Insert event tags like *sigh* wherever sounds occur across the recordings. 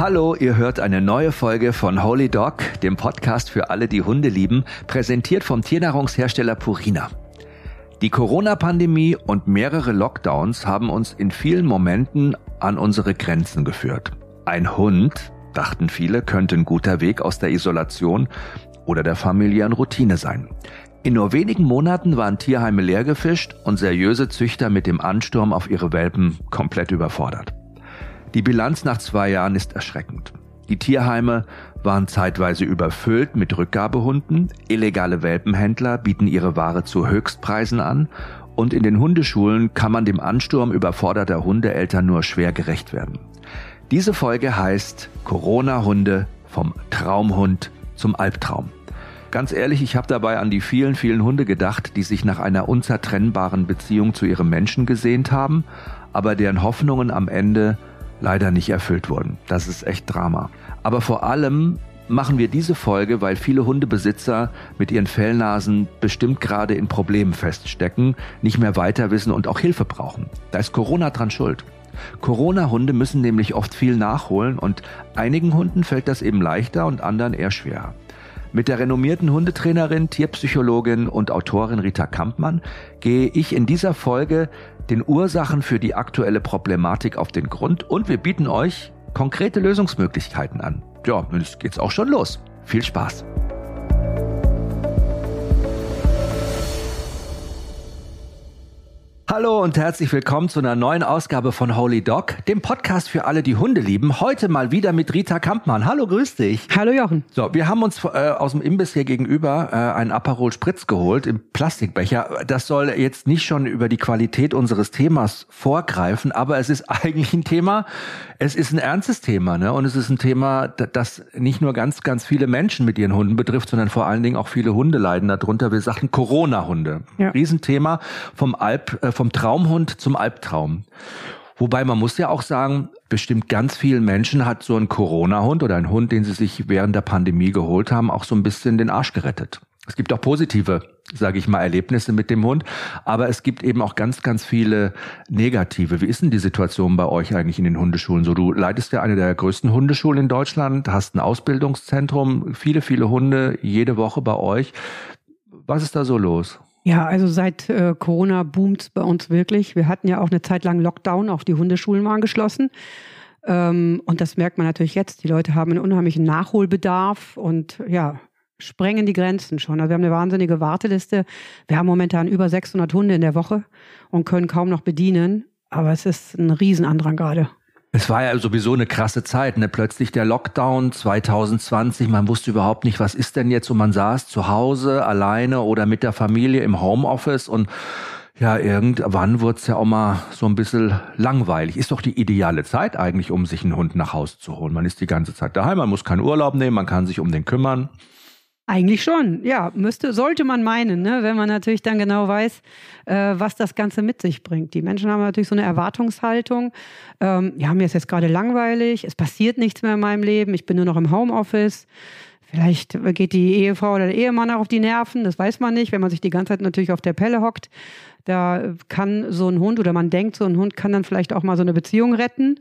Hallo, ihr hört eine neue Folge von Holy Dog, dem Podcast für alle, die Hunde lieben, präsentiert vom Tiernahrungshersteller Purina. Die Corona-Pandemie und mehrere Lockdowns haben uns in vielen Momenten an unsere Grenzen geführt. Ein Hund, dachten viele, könnte ein guter Weg aus der Isolation oder der familiären Routine sein. In nur wenigen Monaten waren Tierheime leergefischt und seriöse Züchter mit dem Ansturm auf ihre Welpen komplett überfordert. Die Bilanz nach zwei Jahren ist erschreckend. Die Tierheime waren zeitweise überfüllt mit Rückgabehunden, illegale Welpenhändler bieten ihre Ware zu Höchstpreisen an und in den Hundeschulen kann man dem Ansturm überforderter Hundeeltern nur schwer gerecht werden. Diese Folge heißt Corona-Hunde vom Traumhund zum Albtraum. Ganz ehrlich, ich habe dabei an die vielen, vielen Hunde gedacht, die sich nach einer unzertrennbaren Beziehung zu ihrem Menschen gesehnt haben, aber deren Hoffnungen am Ende leider nicht erfüllt wurden. Das ist echt Drama. Aber vor allem machen wir diese Folge, weil viele Hundebesitzer mit ihren Fellnasen bestimmt gerade in Problemen feststecken, nicht mehr weiter wissen und auch Hilfe brauchen. Da ist Corona dran schuld. Corona-Hunde müssen nämlich oft viel nachholen und einigen Hunden fällt das eben leichter und anderen eher schwer. Mit der renommierten Hundetrainerin, Tierpsychologin und Autorin Rita Kampmann gehe ich in dieser Folge den Ursachen für die aktuelle Problematik auf den Grund und wir bieten euch konkrete Lösungsmöglichkeiten an. Ja, jetzt geht's auch schon los. Viel Spaß! Hallo und herzlich willkommen zu einer neuen Ausgabe von Holy Dog, dem Podcast für alle, die Hunde lieben. Heute mal wieder mit Rita Kampmann. Hallo, grüß dich. Hallo Jochen. So, wir haben uns äh, aus dem Imbiss hier gegenüber äh, einen Aperol Spritz geholt im Plastikbecher. Das soll jetzt nicht schon über die Qualität unseres Themas vorgreifen, aber es ist *laughs* eigentlich ein Thema, es ist ein ernstes Thema, ne? Und es ist ein Thema, das nicht nur ganz, ganz viele Menschen mit ihren Hunden betrifft, sondern vor allen Dingen auch viele Hunde leiden darunter. Wir sagten Corona-Hunde. Ja. Riesenthema vom Alp, äh, vom Traumhund zum Albtraum. Wobei man muss ja auch sagen, bestimmt ganz vielen Menschen hat so ein Corona-Hund oder ein Hund, den sie sich während der Pandemie geholt haben, auch so ein bisschen den Arsch gerettet. Es gibt auch positive, sage ich mal, Erlebnisse mit dem Hund, aber es gibt eben auch ganz, ganz viele negative. Wie ist denn die Situation bei euch eigentlich in den Hundeschulen? So, du leitest ja eine der größten Hundeschulen in Deutschland, hast ein Ausbildungszentrum, viele, viele Hunde jede Woche bei euch. Was ist da so los? Ja, also seit äh, Corona boomt bei uns wirklich. Wir hatten ja auch eine Zeit lang Lockdown, auch die Hundeschulen waren geschlossen. Ähm, und das merkt man natürlich jetzt. Die Leute haben einen unheimlichen Nachholbedarf und ja, sprengen die Grenzen schon. Also wir haben eine wahnsinnige Warteliste. Wir haben momentan über 600 Hunde in der Woche und können kaum noch bedienen. Aber es ist ein Riesenandrang gerade. Es war ja sowieso eine krasse Zeit, ne? Plötzlich der Lockdown 2020, man wusste überhaupt nicht, was ist denn jetzt und man saß zu Hause alleine oder mit der Familie im Homeoffice und ja, irgendwann wurde es ja auch mal so ein bisschen langweilig. Ist doch die ideale Zeit eigentlich, um sich einen Hund nach Hause zu holen. Man ist die ganze Zeit daheim, man muss keinen Urlaub nehmen, man kann sich um den kümmern. Eigentlich schon, ja, müsste, sollte man meinen, ne? wenn man natürlich dann genau weiß, äh, was das Ganze mit sich bringt. Die Menschen haben natürlich so eine Erwartungshaltung. Ähm, ja, mir ist jetzt gerade langweilig, es passiert nichts mehr in meinem Leben, ich bin nur noch im Homeoffice. Vielleicht geht die Ehefrau oder der Ehemann auch auf die Nerven, das weiß man nicht, wenn man sich die ganze Zeit natürlich auf der Pelle hockt. Da kann so ein Hund oder man denkt, so ein Hund kann dann vielleicht auch mal so eine Beziehung retten.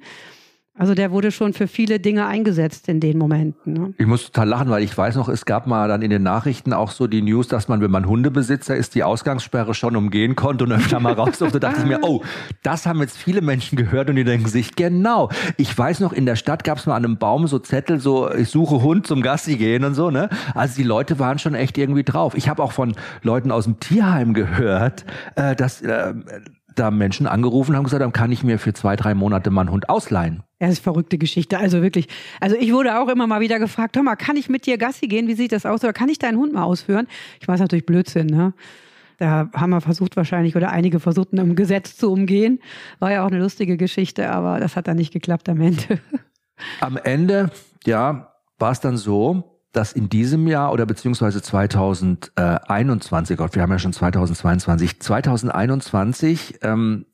Also der wurde schon für viele Dinge eingesetzt in den Momenten. Ne? Ich muss total lachen, weil ich weiß noch, es gab mal dann in den Nachrichten auch so die News, dass man, wenn man Hundebesitzer ist, die Ausgangssperre schon umgehen konnte und öfter mal raus durfte. Da dachte ich mir, *laughs* oh, das haben jetzt viele Menschen gehört und die denken sich, genau. Ich weiß noch, in der Stadt gab es mal an einem Baum so Zettel, so ich suche Hund zum Gassi gehen und so. ne. Also die Leute waren schon echt irgendwie drauf. Ich habe auch von Leuten aus dem Tierheim gehört, äh, dass äh, da Menschen angerufen haben gesagt, dann kann ich mir für zwei, drei Monate mal einen Hund ausleihen. Ja, das ist verrückte Geschichte. Also wirklich. Also ich wurde auch immer mal wieder gefragt, hör mal, kann ich mit dir Gassi gehen? Wie sieht das aus? Oder kann ich deinen Hund mal ausführen? Ich weiß natürlich Blödsinn, ne? Da haben wir versucht wahrscheinlich oder einige versucht, ein Gesetz zu umgehen. War ja auch eine lustige Geschichte, aber das hat dann nicht geklappt am Ende. *laughs* Am Ende, ja, war es dann so, dass in diesem Jahr oder beziehungsweise 2021, Gott, wir haben ja schon 2022, 2021 ähm,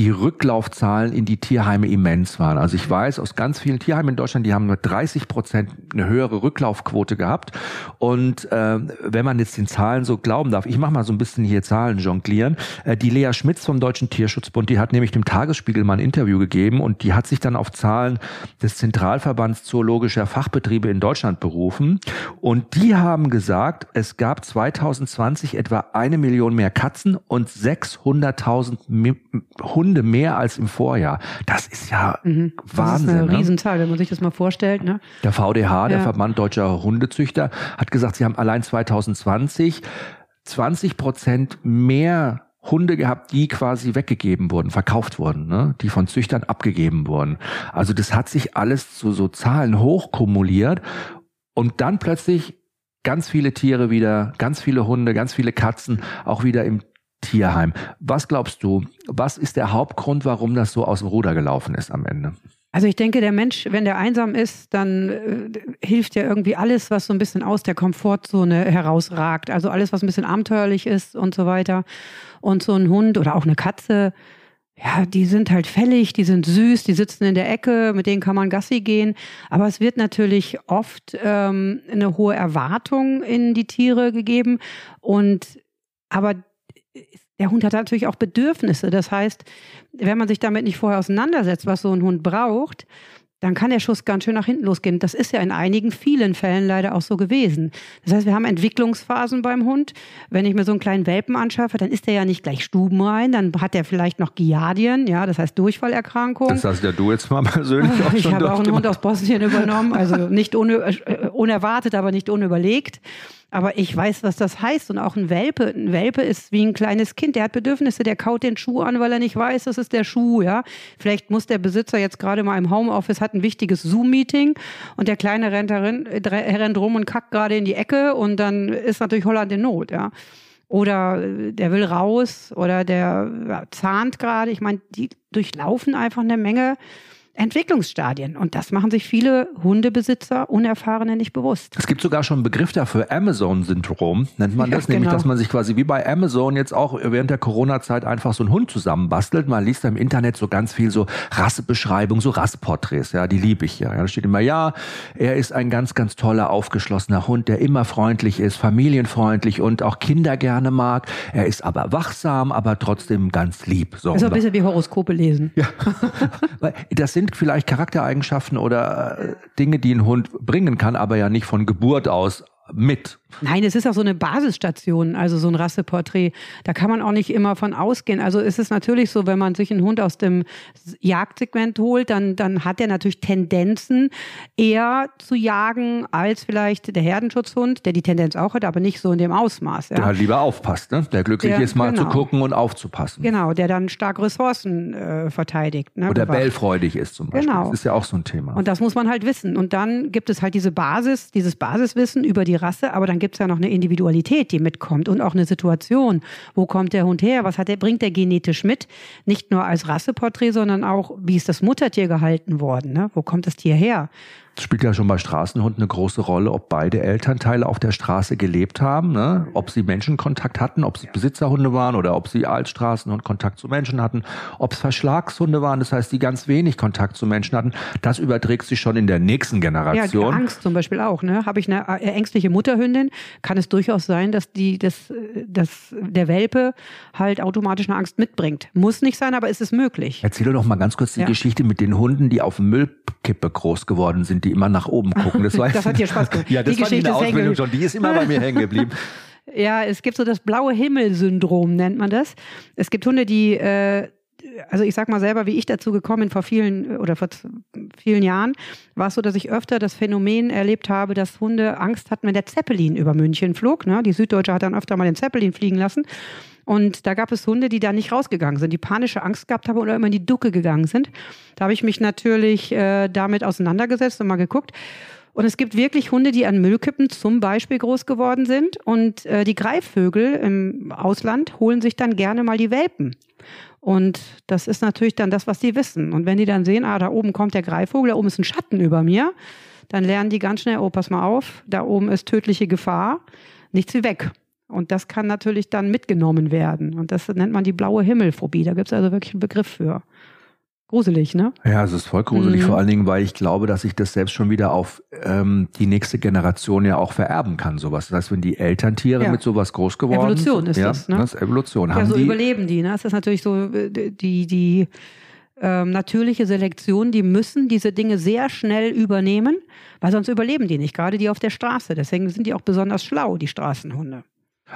die Rücklaufzahlen in die Tierheime immens waren. Also ich weiß aus ganz vielen Tierheimen in Deutschland, die haben nur 30 Prozent eine höhere Rücklaufquote gehabt. Und äh, wenn man jetzt den Zahlen so glauben darf, ich mache mal so ein bisschen hier Zahlen jonglieren. Äh, die Lea Schmitz vom Deutschen Tierschutzbund, die hat nämlich dem Tagesspiegel mal ein Interview gegeben und die hat sich dann auf Zahlen des Zentralverbands Zoologischer Fachbetriebe in Deutschland berufen. Und die haben gesagt, es gab 2020 etwa eine Million mehr Katzen und 600.000 Hunde mehr als im Vorjahr. Das ist ja mhm. Wahnsinn. Das ist eine ne? Riesenzahl, wenn man sich das mal vorstellt. Ne? Der VDH, der Verband Deutscher Hundezüchter, hat gesagt, sie haben allein 2020 20 Prozent mehr Hunde gehabt, die quasi weggegeben wurden, verkauft wurden, ne? die von Züchtern abgegeben wurden. Also das hat sich alles zu so Zahlen hochkumuliert und dann plötzlich ganz viele Tiere wieder, ganz viele Hunde, ganz viele Katzen auch wieder im Tierheim. Was glaubst du, was ist der Hauptgrund, warum das so aus dem Ruder gelaufen ist am Ende? Also ich denke, der Mensch, wenn der einsam ist, dann äh, hilft ja irgendwie alles, was so ein bisschen aus der Komfortzone herausragt. Also alles, was ein bisschen abenteuerlich ist und so weiter. Und so ein Hund oder auch eine Katze, ja, die sind halt fällig, die sind süß, die sitzen in der Ecke, mit denen kann man Gassi gehen. Aber es wird natürlich oft ähm, eine hohe Erwartung in die Tiere gegeben. Und aber der Hund hat natürlich auch Bedürfnisse. Das heißt, wenn man sich damit nicht vorher auseinandersetzt, was so ein Hund braucht, dann kann der Schuss ganz schön nach hinten losgehen. Das ist ja in einigen, vielen Fällen leider auch so gewesen. Das heißt, wir haben Entwicklungsphasen beim Hund. Wenn ich mir so einen kleinen Welpen anschaffe, dann ist der ja nicht gleich stubenrein, dann hat der vielleicht noch Giardien, ja, das heißt Durchfallerkrankung. Das hast ja du jetzt mal *laughs* persönlich *laughs* auch Ich habe auch einen Hund aus Bosnien übernommen, also nicht äh, unerwartet, aber nicht unüberlegt. Aber ich weiß, was das heißt. Und auch ein Welpe. Ein Welpe ist wie ein kleines Kind. Der hat Bedürfnisse. Der kaut den Schuh an, weil er nicht weiß, das ist der Schuh. Ja, vielleicht muss der Besitzer jetzt gerade mal im Homeoffice hat ein wichtiges Zoom-Meeting und der Kleine rennt, darin, rennt rum und kackt gerade in die Ecke und dann ist natürlich Holland in Not. Ja. Oder der will raus oder der ja, zahnt gerade. Ich meine, die durchlaufen einfach eine Menge Entwicklungsstadien. Und das machen sich viele Hundebesitzer, Unerfahrene nicht bewusst. Es gibt sogar schon einen Begriff dafür, Amazon-Syndrom nennt man das, ja, nämlich, genau. dass man sich quasi wie bei Amazon jetzt auch während der Corona-Zeit einfach so einen Hund zusammenbastelt. Man liest da im Internet so ganz viel so Rassebeschreibung, so Rassporträts, ja, die liebe ich ja. Da steht immer, ja, er ist ein ganz, ganz toller, aufgeschlossener Hund, der immer freundlich ist, familienfreundlich und auch Kinder gerne mag. Er ist aber wachsam, aber trotzdem ganz lieb. So, also ein bisschen wie Horoskope lesen. Ja, *laughs* das sind vielleicht Charaktereigenschaften oder äh, Dinge, die ein Hund bringen kann, aber ja nicht von Geburt aus mit. Nein, es ist auch so eine Basisstation, also so ein Rasseporträt. Da kann man auch nicht immer von ausgehen. Also ist es natürlich so, wenn man sich einen Hund aus dem Jagdsegment holt, dann, dann hat er natürlich Tendenzen, eher zu jagen als vielleicht der Herdenschutzhund, der die Tendenz auch hat, aber nicht so in dem Ausmaß. Ja. Der halt lieber aufpasst, ne? der glücklich der, ist, mal genau. zu gucken und aufzupassen. Genau, der dann stark Ressourcen äh, verteidigt. Ne? Oder bellfreudig ist zum Beispiel. Genau. Das ist ja auch so ein Thema. Und das muss man halt wissen. Und dann gibt es halt diese Basis, dieses Basiswissen über die Rasse, aber dann gibt es ja noch eine Individualität, die mitkommt und auch eine Situation. Wo kommt der Hund her? Was hat der, bringt der genetisch mit? Nicht nur als Rasseporträt, sondern auch, wie ist das Muttertier gehalten worden? Ne? Wo kommt das Tier her? Es spielt ja schon bei Straßenhunden eine große Rolle, ob beide Elternteile auf der Straße gelebt haben, ne? ob sie Menschenkontakt hatten, ob sie Besitzerhunde waren oder ob sie als Straßenhund Kontakt zu Menschen hatten, ob es Verschlagshunde waren, das heißt, die ganz wenig Kontakt zu Menschen hatten. Das überträgt sich schon in der nächsten Generation. Ja, Angst zum Beispiel auch. Ne? Habe ich eine äh, ängstliche Mutterhündin, kann es durchaus sein, dass die, dass, dass der Welpe halt automatisch eine Angst mitbringt. Muss nicht sein, aber ist es möglich. Erzähl doch mal ganz kurz die ja. Geschichte mit den Hunden, die auf Müllkippe groß geworden sind, die immer nach oben gucken. Das, *laughs* das hat dir Spaß gemacht. Ja, das die war Geschichte die Ausbildung schon. Die ist immer bei mir hängen geblieben. *laughs* Ja, es gibt so das blaue Himmel-Syndrom, nennt man das. Es gibt Hunde, die, äh, also ich sag mal selber, wie ich dazu gekommen bin vor vielen oder vor vielen Jahren, war es so, dass ich öfter das Phänomen erlebt habe, dass Hunde Angst hatten, wenn der Zeppelin über München flog. Ne? Die Süddeutsche hat dann öfter mal den Zeppelin fliegen lassen. Und da gab es Hunde, die da nicht rausgegangen sind, die panische Angst gehabt haben oder immer in die Ducke gegangen sind. Da habe ich mich natürlich äh, damit auseinandergesetzt und mal geguckt. Und es gibt wirklich Hunde, die an Müllkippen zum Beispiel groß geworden sind. Und äh, die Greifvögel im Ausland holen sich dann gerne mal die Welpen. Und das ist natürlich dann das, was die wissen. Und wenn die dann sehen, ah, da oben kommt der Greifvogel, da oben ist ein Schatten über mir, dann lernen die ganz schnell, oh, pass mal auf, da oben ist tödliche Gefahr, nichts wie weg. Und das kann natürlich dann mitgenommen werden. Und das nennt man die blaue Himmelphobie. Da gibt es also wirklich einen Begriff für. Gruselig, ne? Ja, es ist voll gruselig, mhm. vor allen Dingen, weil ich glaube, dass ich das selbst schon wieder auf ähm, die nächste Generation ja auch vererben kann, sowas. Das heißt, wenn die Elterntiere ja. mit sowas groß geworden Evolution ist ja, das, ne? Das ist Evolution. Ja, Haben so die, überleben die, ne? Das ist natürlich so äh, die, die ähm, natürliche Selektion, die müssen diese Dinge sehr schnell übernehmen, weil sonst überleben die nicht, gerade die auf der Straße. Deswegen sind die auch besonders schlau, die Straßenhunde.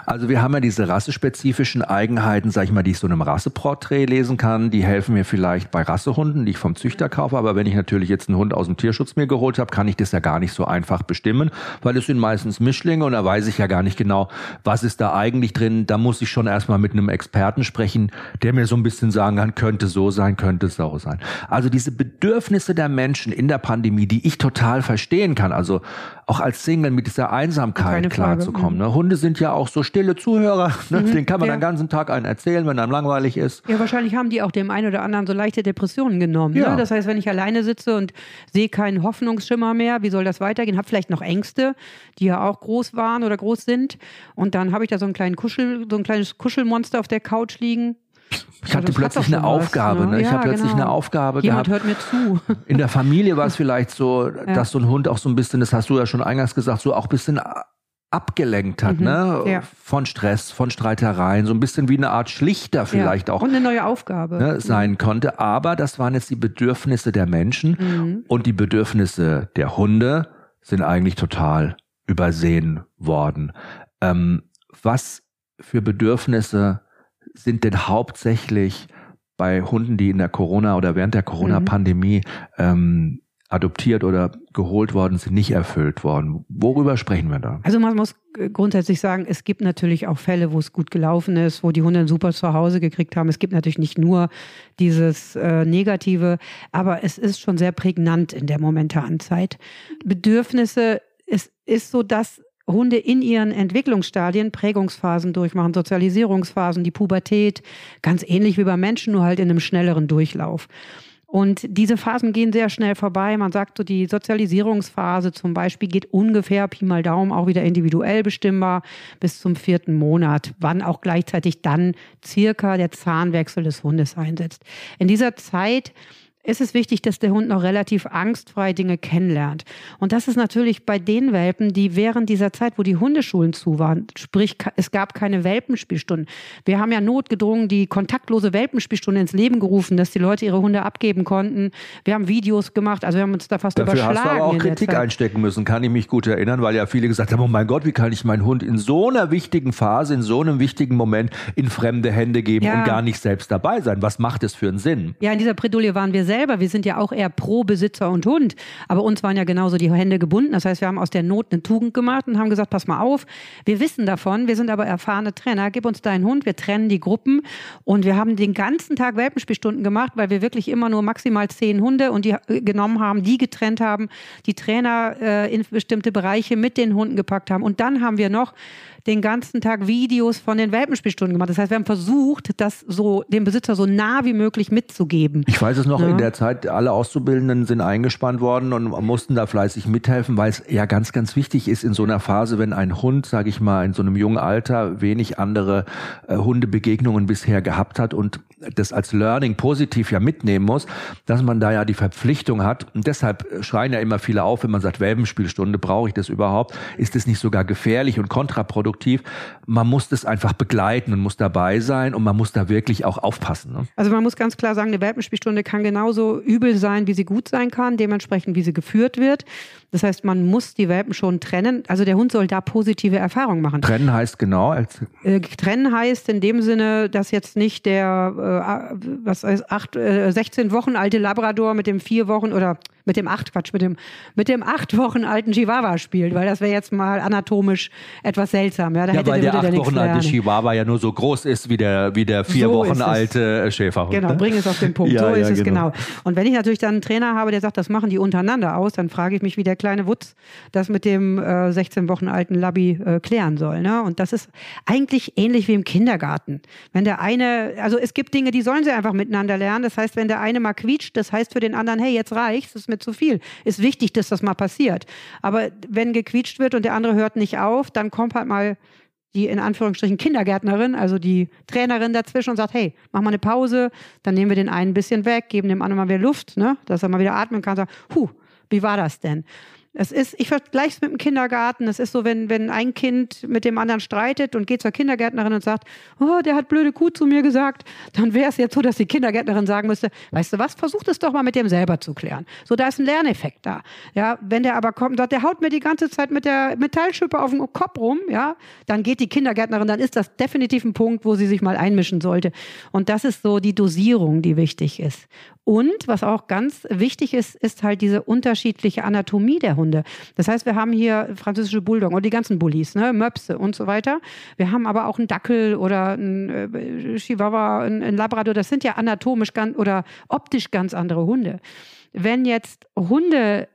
Also wir haben ja diese rassespezifischen Eigenheiten, sag ich mal, die ich so in einem Rasseporträt lesen kann. Die helfen mir vielleicht bei Rassehunden, die ich vom Züchter kaufe. Aber wenn ich natürlich jetzt einen Hund aus dem Tierschutz mir geholt habe, kann ich das ja gar nicht so einfach bestimmen, weil es sind meistens Mischlinge und da weiß ich ja gar nicht genau, was ist da eigentlich drin. Da muss ich schon erstmal mit einem Experten sprechen, der mir so ein bisschen sagen kann, könnte so sein, könnte so sein. Also diese Bedürfnisse der Menschen in der Pandemie, die ich total verstehen kann. Also auch als Single mit dieser Einsamkeit klarzukommen. Ne? Hunde sind ja auch so stille Zuhörer. Ne? Mhm, Den kann man ja. den ganzen Tag einen erzählen, wenn einem langweilig ist. Ja, wahrscheinlich haben die auch dem einen oder anderen so leichte Depressionen genommen. Ne? Ja. Ne? Das heißt, wenn ich alleine sitze und sehe keinen Hoffnungsschimmer mehr, wie soll das weitergehen? Habe vielleicht noch Ängste, die ja auch groß waren oder groß sind. Und dann habe ich da so einen kleinen Kuschel, so ein kleines Kuschelmonster auf der Couch liegen ich hatte plötzlich eine Aufgabe. Was, ne? ne? Ich ja, habe plötzlich genau. eine Aufgabe Jemand gehabt. hört mir zu. *laughs* In der Familie war es vielleicht so, ja. dass so ein Hund auch so ein bisschen, das hast du ja schon eingangs gesagt, so auch ein bisschen abgelenkt hat, mhm, ne? Ja. Von Stress, von Streitereien, so ein bisschen wie eine Art Schlichter vielleicht auch. Und eine neue Aufgabe. Ne, sein mhm. konnte. Aber das waren jetzt die Bedürfnisse der Menschen mhm. und die Bedürfnisse der Hunde sind eigentlich total übersehen worden. Ähm, was für Bedürfnisse sind denn hauptsächlich bei Hunden, die in der Corona oder während der Corona-Pandemie ähm, adoptiert oder geholt worden sind, nicht erfüllt worden. Worüber sprechen wir da? Also man muss grundsätzlich sagen, es gibt natürlich auch Fälle, wo es gut gelaufen ist, wo die Hunde ein super Zuhause gekriegt haben. Es gibt natürlich nicht nur dieses äh, Negative, aber es ist schon sehr prägnant in der momentanen Zeit. Bedürfnisse, es ist so, dass Hunde in ihren Entwicklungsstadien Prägungsphasen durchmachen, Sozialisierungsphasen, die Pubertät, ganz ähnlich wie bei Menschen, nur halt in einem schnelleren Durchlauf. Und diese Phasen gehen sehr schnell vorbei. Man sagt so, die Sozialisierungsphase zum Beispiel geht ungefähr Pi mal Daumen auch wieder individuell bestimmbar bis zum vierten Monat, wann auch gleichzeitig dann circa der Zahnwechsel des Hundes einsetzt. In dieser Zeit ist es wichtig, dass der Hund noch relativ angstfrei Dinge kennenlernt. Und das ist natürlich bei den Welpen, die während dieser Zeit, wo die Hundeschulen zu waren, sprich, es gab keine Welpenspielstunden. Wir haben ja notgedrungen die kontaktlose Welpenspielstunde ins Leben gerufen, dass die Leute ihre Hunde abgeben konnten. Wir haben Videos gemacht, also wir haben uns da fast Dafür überschlagen. Dafür hast du aber auch Kritik einstecken müssen, kann ich mich gut erinnern, weil ja viele gesagt haben, oh mein Gott, wie kann ich meinen Hund in so einer wichtigen Phase, in so einem wichtigen Moment in fremde Hände geben ja. und gar nicht selbst dabei sein? Was macht es für einen Sinn? Ja, in dieser Bredouille waren wir selber. Wir sind ja auch eher pro Besitzer und Hund. Aber uns waren ja genauso die Hände gebunden. Das heißt, wir haben aus der Not eine Tugend gemacht und haben gesagt, pass mal auf, wir wissen davon, wir sind aber erfahrene Trainer, gib uns deinen Hund, wir trennen die Gruppen und wir haben den ganzen Tag Welpenspielstunden gemacht, weil wir wirklich immer nur maximal zehn Hunde und die äh, genommen haben, die getrennt haben, die Trainer äh, in bestimmte Bereiche mit den Hunden gepackt haben. Und dann haben wir noch den ganzen Tag Videos von den Welpenspielstunden gemacht. Das heißt, wir haben versucht, das so dem Besitzer so nah wie möglich mitzugeben. Ich weiß es noch, ja. in der Zeit, alle Auszubildenden sind eingespannt worden und mussten da fleißig mithelfen, weil es ja ganz, ganz wichtig ist in so einer Phase, wenn ein Hund, sage ich mal, in so einem jungen Alter wenig andere äh, Hundebegegnungen bisher gehabt hat und das als Learning positiv ja mitnehmen muss, dass man da ja die Verpflichtung hat. Und deshalb schreien ja immer viele auf, wenn man sagt, Welpenspielstunde, brauche ich das überhaupt? Ist es nicht sogar gefährlich und kontraproduktiv? kontraproduktiv. Man muss das einfach begleiten und muss dabei sein und man muss da wirklich auch aufpassen. Ne? Also man muss ganz klar sagen, eine Welpenspielstunde kann genauso übel sein, wie sie gut sein kann, dementsprechend wie sie geführt wird. Das heißt, man muss die Welpen schon trennen. Also der Hund soll da positive Erfahrungen machen. Trennen heißt genau? Äh, trennen heißt in dem Sinne, dass jetzt nicht der äh, was heißt, acht, äh, 16 Wochen alte Labrador mit dem vier Wochen oder mit dem acht Quatsch mit dem mit dem acht Wochen alten Chihuahua spielt, weil das wäre jetzt mal anatomisch etwas seltsam. Ja, da ja hätte, weil der, der acht Wochen alte Chihuahua ja nur so groß ist wie der wie der vier so Wochen alte Schäferhund. Genau, ne? bring es auf den Punkt. *laughs* Ja, so ist ja, es genau. genau. Und wenn ich natürlich dann einen Trainer habe, der sagt, das machen die untereinander aus, dann frage ich mich, wie der kleine Wutz das mit dem äh, 16 Wochen alten Labby äh, klären soll. Ne? Und das ist eigentlich ähnlich wie im Kindergarten. Wenn der eine, also es gibt Dinge, die sollen sie einfach miteinander lernen. Das heißt, wenn der eine mal quietscht, das heißt für den anderen, hey, jetzt reicht's, ist mir zu viel. Ist wichtig, dass das mal passiert. Aber wenn gequietscht wird und der andere hört nicht auf, dann kommt halt mal die in Anführungsstrichen Kindergärtnerin, also die Trainerin dazwischen und sagt, hey, mach mal eine Pause, dann nehmen wir den einen ein bisschen weg, geben dem anderen mal wieder Luft, ne, dass er mal wieder atmen kann, sagt, huh, wie war das denn? Es ist, ich vergleiche es mit dem Kindergarten. Es ist so, wenn, wenn ein Kind mit dem anderen streitet und geht zur Kindergärtnerin und sagt, oh, der hat blöde Kuh zu mir gesagt, dann wäre es jetzt so, dass die Kindergärtnerin sagen müsste, weißt du was, versuch es doch mal mit dem selber zu klären. So, da ist ein Lerneffekt da. Ja, wenn der aber kommt und sagt, der haut mir die ganze Zeit mit der Metallschippe auf den Kopf rum, ja, dann geht die Kindergärtnerin, dann ist das definitiv ein Punkt, wo sie sich mal einmischen sollte. Und das ist so die Dosierung, die wichtig ist. Und was auch ganz wichtig ist, ist halt diese unterschiedliche Anatomie der Hunde. Das heißt, wir haben hier französische Bulldoggen und die ganzen Bullies, ne, Möpse und so weiter. Wir haben aber auch einen Dackel oder einen äh, Chihuahua, einen, Labrador. Das sind ja anatomisch ganz oder optisch ganz andere Hunde. Wenn jetzt Hunde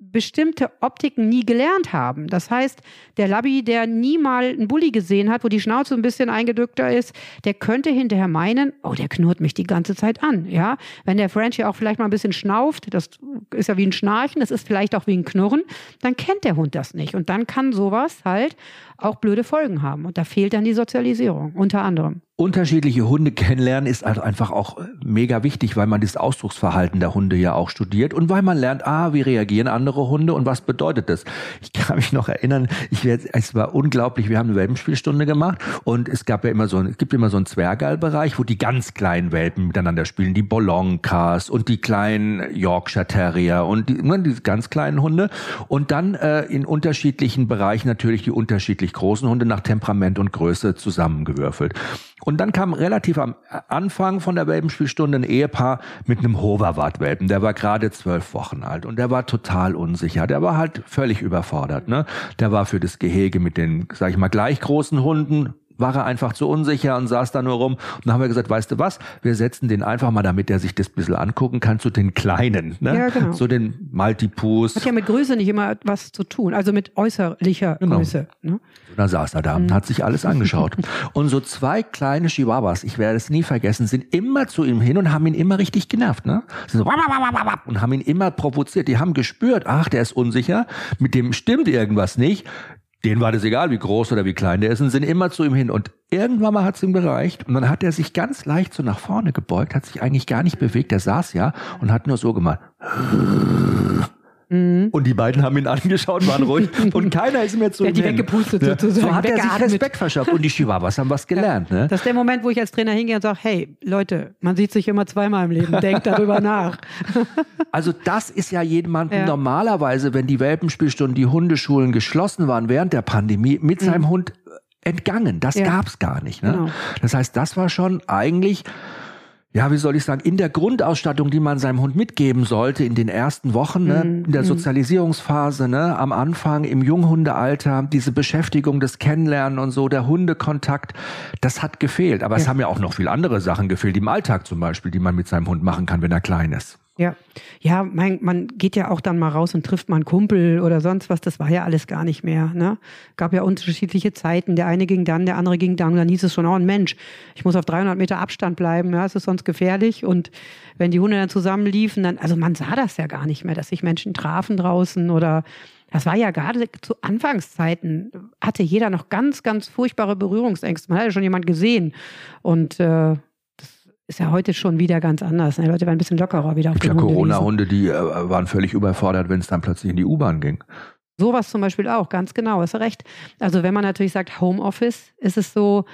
bestimmte Optiken nie gelernt haben. Das heißt, der Labby, der nie mal einen Bulli gesehen hat, wo die Schnauze ein bisschen eingedrückter ist, der könnte hinterher meinen, oh, der knurrt mich die ganze Zeit an, ja. Wenn der Frenchie auch vielleicht mal ein bisschen schnauft, das ist ja wie ein Schnarchen, das ist vielleicht auch wie ein Knurren, dann kennt der Hund das nicht. Und dann kann sowas halt auch blöde Folgen haben. Und da fehlt dann die Sozialisierung, unter anderem unterschiedliche Hunde kennenlernen ist also einfach auch mega wichtig, weil man das Ausdrucksverhalten der Hunde ja auch studiert und weil man lernt, ah, wie reagieren andere Hunde und was bedeutet das? Ich kann mich noch erinnern, ich werde, es war unglaublich, wir haben eine Welpenspielstunde gemacht und es gab ja immer so, es gibt immer so einen Zwergalbereich, wo die ganz kleinen Welpen miteinander spielen, die Bolonkas und die kleinen Yorkshire Terrier und die, ne, die ganz kleinen Hunde und dann äh, in unterschiedlichen Bereichen natürlich die unterschiedlich großen Hunde nach Temperament und Größe zusammengewürfelt. Und dann kam relativ am Anfang von der Welpenspielstunde ein Ehepaar mit einem Hoverwart-Welpen. Der war gerade zwölf Wochen alt und der war total unsicher. Der war halt völlig überfordert. Ne? Der war für das Gehege mit den, sag ich mal, gleich großen Hunden war er einfach zu unsicher und saß da nur rum. Und dann haben wir gesagt, weißt du was, wir setzen den einfach mal, damit er sich das ein bisschen angucken kann, zu den Kleinen. Ne? Ja, genau. So den Maltipus. Hat ja mit Größe nicht immer was zu tun, also mit äußerlicher genau. Größe. Ne? Und dann saß er da und mhm. hat sich alles angeschaut. *laughs* und so zwei kleine Chihuahuas, ich werde es nie vergessen, sind immer zu ihm hin und haben ihn immer richtig genervt. Ne? So und haben ihn immer provoziert. Die haben gespürt, ach, der ist unsicher, mit dem stimmt irgendwas nicht denen war das egal, wie groß oder wie klein der ist, und sind immer zu ihm hin. Und irgendwann mal hat es ihm gereicht. Und dann hat er sich ganz leicht so nach vorne gebeugt, hat sich eigentlich gar nicht bewegt. Der saß ja und hat nur so gemacht. Mhm. Und die beiden haben ihn angeschaut, waren ruhig *laughs* und keiner ist mehr zu ihm. Die weggepustet ja. sozusagen. So hat er sich Respekt verschafft und die Chihuahuas haben was gelernt. Ne? Das ist der Moment, wo ich als Trainer hingehe und sage, hey Leute, man sieht sich immer zweimal im Leben, denkt darüber *laughs* nach. Also das ist ja jemandem ja. normalerweise, wenn die Welpenspielstunden, die Hundeschulen geschlossen waren während der Pandemie, mit seinem mhm. Hund entgangen. Das ja. gab's gar nicht. Ne? Genau. Das heißt, das war schon eigentlich ja, wie soll ich sagen, in der Grundausstattung, die man seinem Hund mitgeben sollte in den ersten Wochen, ne, mm, in der mm. Sozialisierungsphase, ne, am Anfang, im Junghundealter, diese Beschäftigung, das Kennenlernen und so, der Hundekontakt, das hat gefehlt. Aber ja. es haben ja auch noch viel andere Sachen gefehlt, im Alltag zum Beispiel, die man mit seinem Hund machen kann, wenn er klein ist. Ja, ja, mein, man geht ja auch dann mal raus und trifft mal einen Kumpel oder sonst was. Das war ja alles gar nicht mehr. Ne? Gab ja unterschiedliche Zeiten. Der eine ging dann, der andere ging dann. Und dann hieß es schon, oh, ein Mensch, ich muss auf 300 Meter Abstand bleiben. Ja, es ist sonst gefährlich. Und wenn die Hunde dann zusammenliefen, dann, also man sah das ja gar nicht mehr, dass sich Menschen trafen draußen oder das war ja gerade zu Anfangszeiten, hatte jeder noch ganz, ganz furchtbare Berührungsängste. Man hatte schon jemand gesehen. Und äh, ist ja heute schon wieder ganz anders. Ne? Die Leute waren ein bisschen lockerer wieder auf die Ja, Corona-Hunde, die äh, waren völlig überfordert, wenn es dann plötzlich in die U-Bahn ging. Sowas zum Beispiel auch, ganz genau, hast du recht. Also wenn man natürlich sagt Homeoffice, ist es so,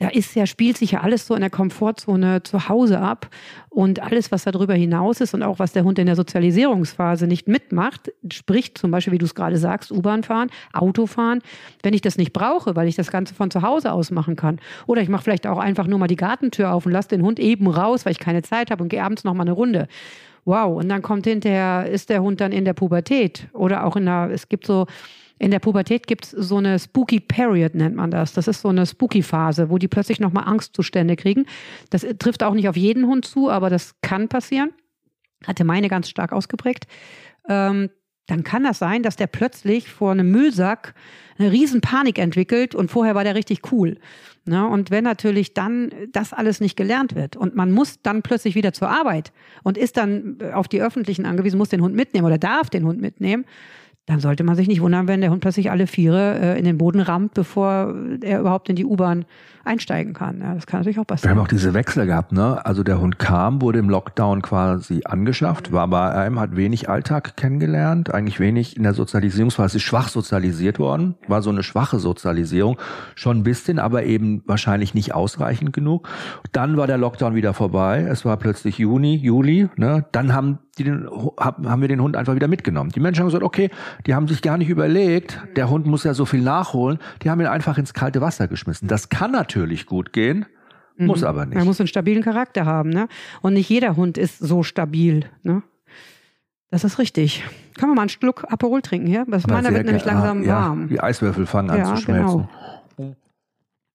da ist ja, spielt sich ja alles so in der Komfortzone zu Hause ab. Und alles, was darüber hinaus ist und auch was der Hund in der Sozialisierungsphase nicht mitmacht, sprich zum Beispiel, wie du es gerade sagst, U-Bahn fahren, Auto fahren, wenn ich das nicht brauche, weil ich das Ganze von zu Hause aus machen kann. Oder ich mache vielleicht auch einfach nur mal die Gartentür auf und lasse den Hund eben raus, weil ich keine Zeit habe und gehe abends noch mal eine Runde wow, und dann kommt hinterher, ist der Hund dann in der Pubertät oder auch in der, es gibt so in der Pubertät gibt es so eine Spooky Period, nennt man das. Das ist so eine Spooky-Phase, wo die plötzlich nochmal Angstzustände kriegen. Das trifft auch nicht auf jeden Hund zu, aber das kann passieren. Hatte meine ganz stark ausgeprägt. Ähm, dann kann das sein, dass der plötzlich vor einem Müllsack eine riesen Panik entwickelt und vorher war der richtig cool. Ne? Und wenn natürlich dann das alles nicht gelernt wird und man muss dann plötzlich wieder zur Arbeit und ist dann auf die Öffentlichen angewiesen, muss den Hund mitnehmen oder darf den Hund mitnehmen, dann sollte man sich nicht wundern, wenn der Hund plötzlich alle Viere äh, in den Boden rammt, bevor er überhaupt in die U-Bahn einsteigen kann. Ja, das kann natürlich auch passieren. Wir haben auch diese Wechsel gehabt, ne? Also der Hund kam, wurde im Lockdown quasi angeschafft, war bei einem, hat wenig Alltag kennengelernt, eigentlich wenig in der Sozialisierungsphase, ist schwach sozialisiert worden, war so eine schwache Sozialisierung, schon ein bisschen, aber eben wahrscheinlich nicht ausreichend genug. Dann war der Lockdown wieder vorbei, es war plötzlich Juni, Juli, ne? Dann haben die den, haben wir den Hund einfach wieder mitgenommen. Die Menschen haben gesagt, okay, die haben sich gar nicht überlegt, der Hund muss ja so viel nachholen, die haben ihn einfach ins kalte Wasser geschmissen. Das kann natürlich gut gehen, mhm. muss aber nicht. Man muss einen stabilen Charakter haben, ne? Und nicht jeder Hund ist so stabil, ne? Das ist richtig. Können wir mal einen Schluck Aperol trinken hier? Das meiner wird nämlich langsam ja, warm. Die Eiswürfel fangen an ja, zu schmelzen. Genau.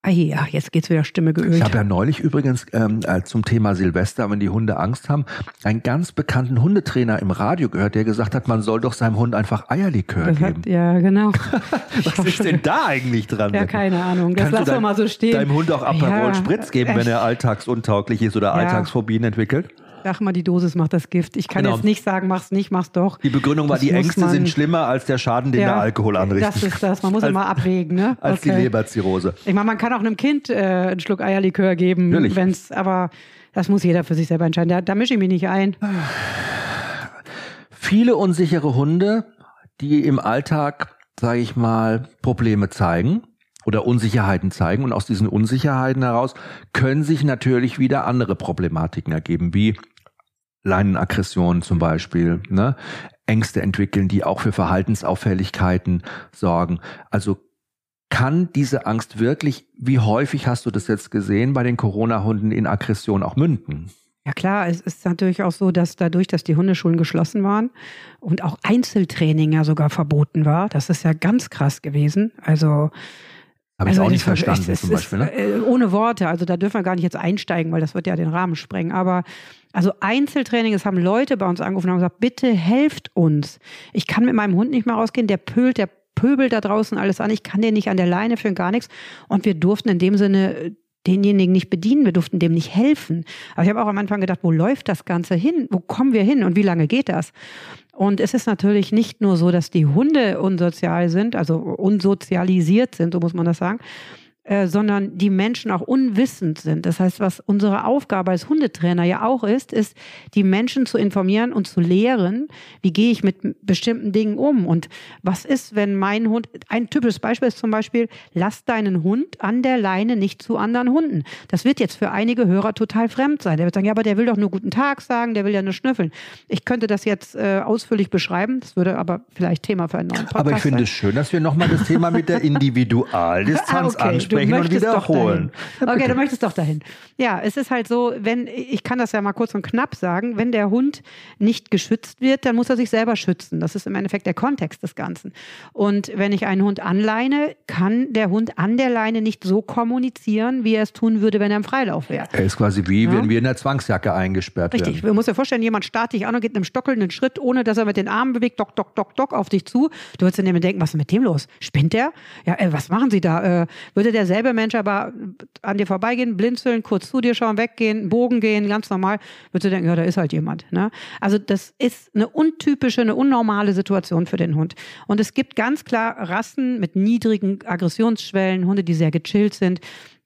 Ah ja, jetzt geht's wieder Stimme geölt. Ich habe ja neulich übrigens ähm, äh, zum Thema Silvester, wenn die Hunde Angst haben, einen ganz bekannten Hundetrainer im Radio gehört, der gesagt hat, man soll doch seinem Hund einfach Eierlikör das geben. Hat, ja, genau. *laughs* Was ist denn da eigentlich dran? Ja, keine Ahnung. Das lassen wir mal so stehen. Deinem Hund auch Aperol ja, Spritz geben, wenn er alltagsuntauglich ist oder ja. Alltagsphobien entwickelt? Sag mal, die Dosis macht das Gift. Ich kann genau. jetzt nicht sagen, mach's nicht, mach's doch. Die Begründung war, das die Ängste man, sind schlimmer als der Schaden, den ja, der Alkohol anrichtet. Das ist das. Man muss als, immer abwägen, ne? Als okay. die Leberzirrhose. Ich meine, man kann auch einem Kind äh, einen Schluck Eierlikör geben, Natürlich. wenn's, aber das muss jeder für sich selber entscheiden. Da, da mische ich mich nicht ein. Viele unsichere Hunde, die im Alltag, sage ich mal, Probleme zeigen oder Unsicherheiten zeigen. Und aus diesen Unsicherheiten heraus können sich natürlich wieder andere Problematiken ergeben, wie Leinenaggressionen zum Beispiel, ne? Ängste entwickeln, die auch für Verhaltensauffälligkeiten sorgen. Also kann diese Angst wirklich, wie häufig hast du das jetzt gesehen, bei den Corona-Hunden in Aggression auch münden? Ja klar, es ist natürlich auch so, dass dadurch, dass die Hundeschulen geschlossen waren und auch Einzeltraining ja sogar verboten war, das ist ja ganz krass gewesen. Also habe ich also auch nicht verstanden, ist, zum Beispiel. Ne? Ist, äh, ohne Worte, also da dürfen wir gar nicht jetzt einsteigen, weil das wird ja den Rahmen sprengen. Aber also Einzeltraining, es haben Leute bei uns angerufen und haben gesagt, bitte helft uns. Ich kann mit meinem Hund nicht mehr rausgehen, der pölt, der pöbelt da draußen alles an, ich kann den nicht an der Leine führen, gar nichts. Und wir durften in dem Sinne denjenigen nicht bedienen, wir durften dem nicht helfen. Aber ich habe auch am Anfang gedacht, wo läuft das Ganze hin? Wo kommen wir hin und wie lange geht das? Und es ist natürlich nicht nur so, dass die Hunde unsozial sind, also unsozialisiert sind, so muss man das sagen, äh, sondern die Menschen auch unwissend sind. Das heißt, was unsere Aufgabe als Hundetrainer ja auch ist, ist, die Menschen zu informieren und zu lehren, wie gehe ich mit bestimmten Dingen um und was ist, wenn mein Hund, ein typisches Beispiel ist zum Beispiel, lass deinen Hund an der Leine nicht zu anderen Hunden. Das wird jetzt für einige Hörer total fremd sein. Der wird sagen, ja, aber der will doch nur guten Tag sagen, der will ja nur schnüffeln. Ich könnte das jetzt äh, ausführlich beschreiben, das würde aber vielleicht Thema für einen neuen Podcast Aber ich finde es schön, dass wir nochmal das Thema mit der *laughs* Individualdistanz ah, okay. ansprechen sprechen und wiederholen. Okay, du möchtest doch dahin. Ja, es ist halt so, wenn, ich kann das ja mal kurz und knapp sagen, wenn der Hund nicht geschützt wird, dann muss er sich selber schützen. Das ist im Endeffekt der Kontext des Ganzen. Und wenn ich einen Hund anleine, kann der Hund an der Leine nicht so kommunizieren, wie er es tun würde, wenn er im Freilauf wäre. Er ist quasi wie, ja. wenn wir in der Zwangsjacke eingesperrt Richtig. werden. Richtig. Man muss sich vorstellen, jemand startet dich an und geht einem stockelnden Schritt, ohne dass er mit den Armen bewegt, dock, dock, dock, dock auf dich zu. Du würdest dann denken, was ist mit dem los? Spinnt der? Ja, äh, was machen Sie da? Äh, würde der derselbe Mensch aber an dir vorbeigehen, blinzeln, kurz zu dir schauen, weggehen, Bogen gehen, ganz normal, würdest du denken, ja, da ist halt jemand. Ne? Also das ist eine untypische, eine unnormale Situation für den Hund. Und es gibt ganz klar Rassen mit niedrigen Aggressionsschwellen, Hunde, die sehr gechillt sind,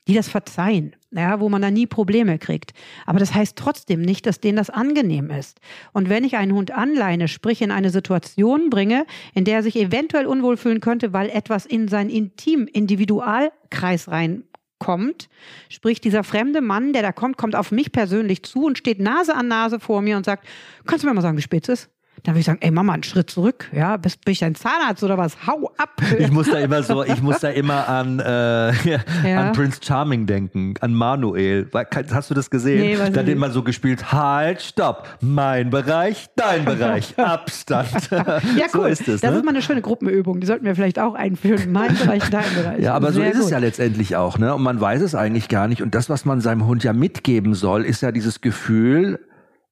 die das verzeihen, ja, wo man da nie Probleme kriegt. Aber das heißt trotzdem nicht, dass denen das angenehm ist. Und wenn ich einen Hund anleine, sprich in eine Situation bringe, in der er sich eventuell unwohl fühlen könnte, weil etwas in sein Intim, Individualkreis reinkommt, sprich dieser fremde Mann, der da kommt, kommt auf mich persönlich zu und steht Nase an Nase vor mir und sagt, kannst du mir mal sagen, wie spät es ist? Dann würde ich sagen, ey Mama, einen Schritt zurück, ja, bist bin ich dein Zahnarzt oder was? Hau ab! Ich muss da immer so, ich muss da immer an, äh, *laughs* ja. an Prince Charming denken, an Manuel. Hast du das gesehen? Nee, da hat immer so gespielt, halt, stopp, mein Bereich, dein *laughs* Bereich, Abstand. ja, *laughs* so ist es. Das ne? ist mal eine schöne Gruppenübung, die sollten wir vielleicht auch einführen. Mein Bereich, dein Bereich. Ja, aber Sehr so ist gut. es ja letztendlich auch, ne? Und man weiß es eigentlich gar nicht. Und das, was man seinem Hund ja mitgeben soll, ist ja dieses Gefühl,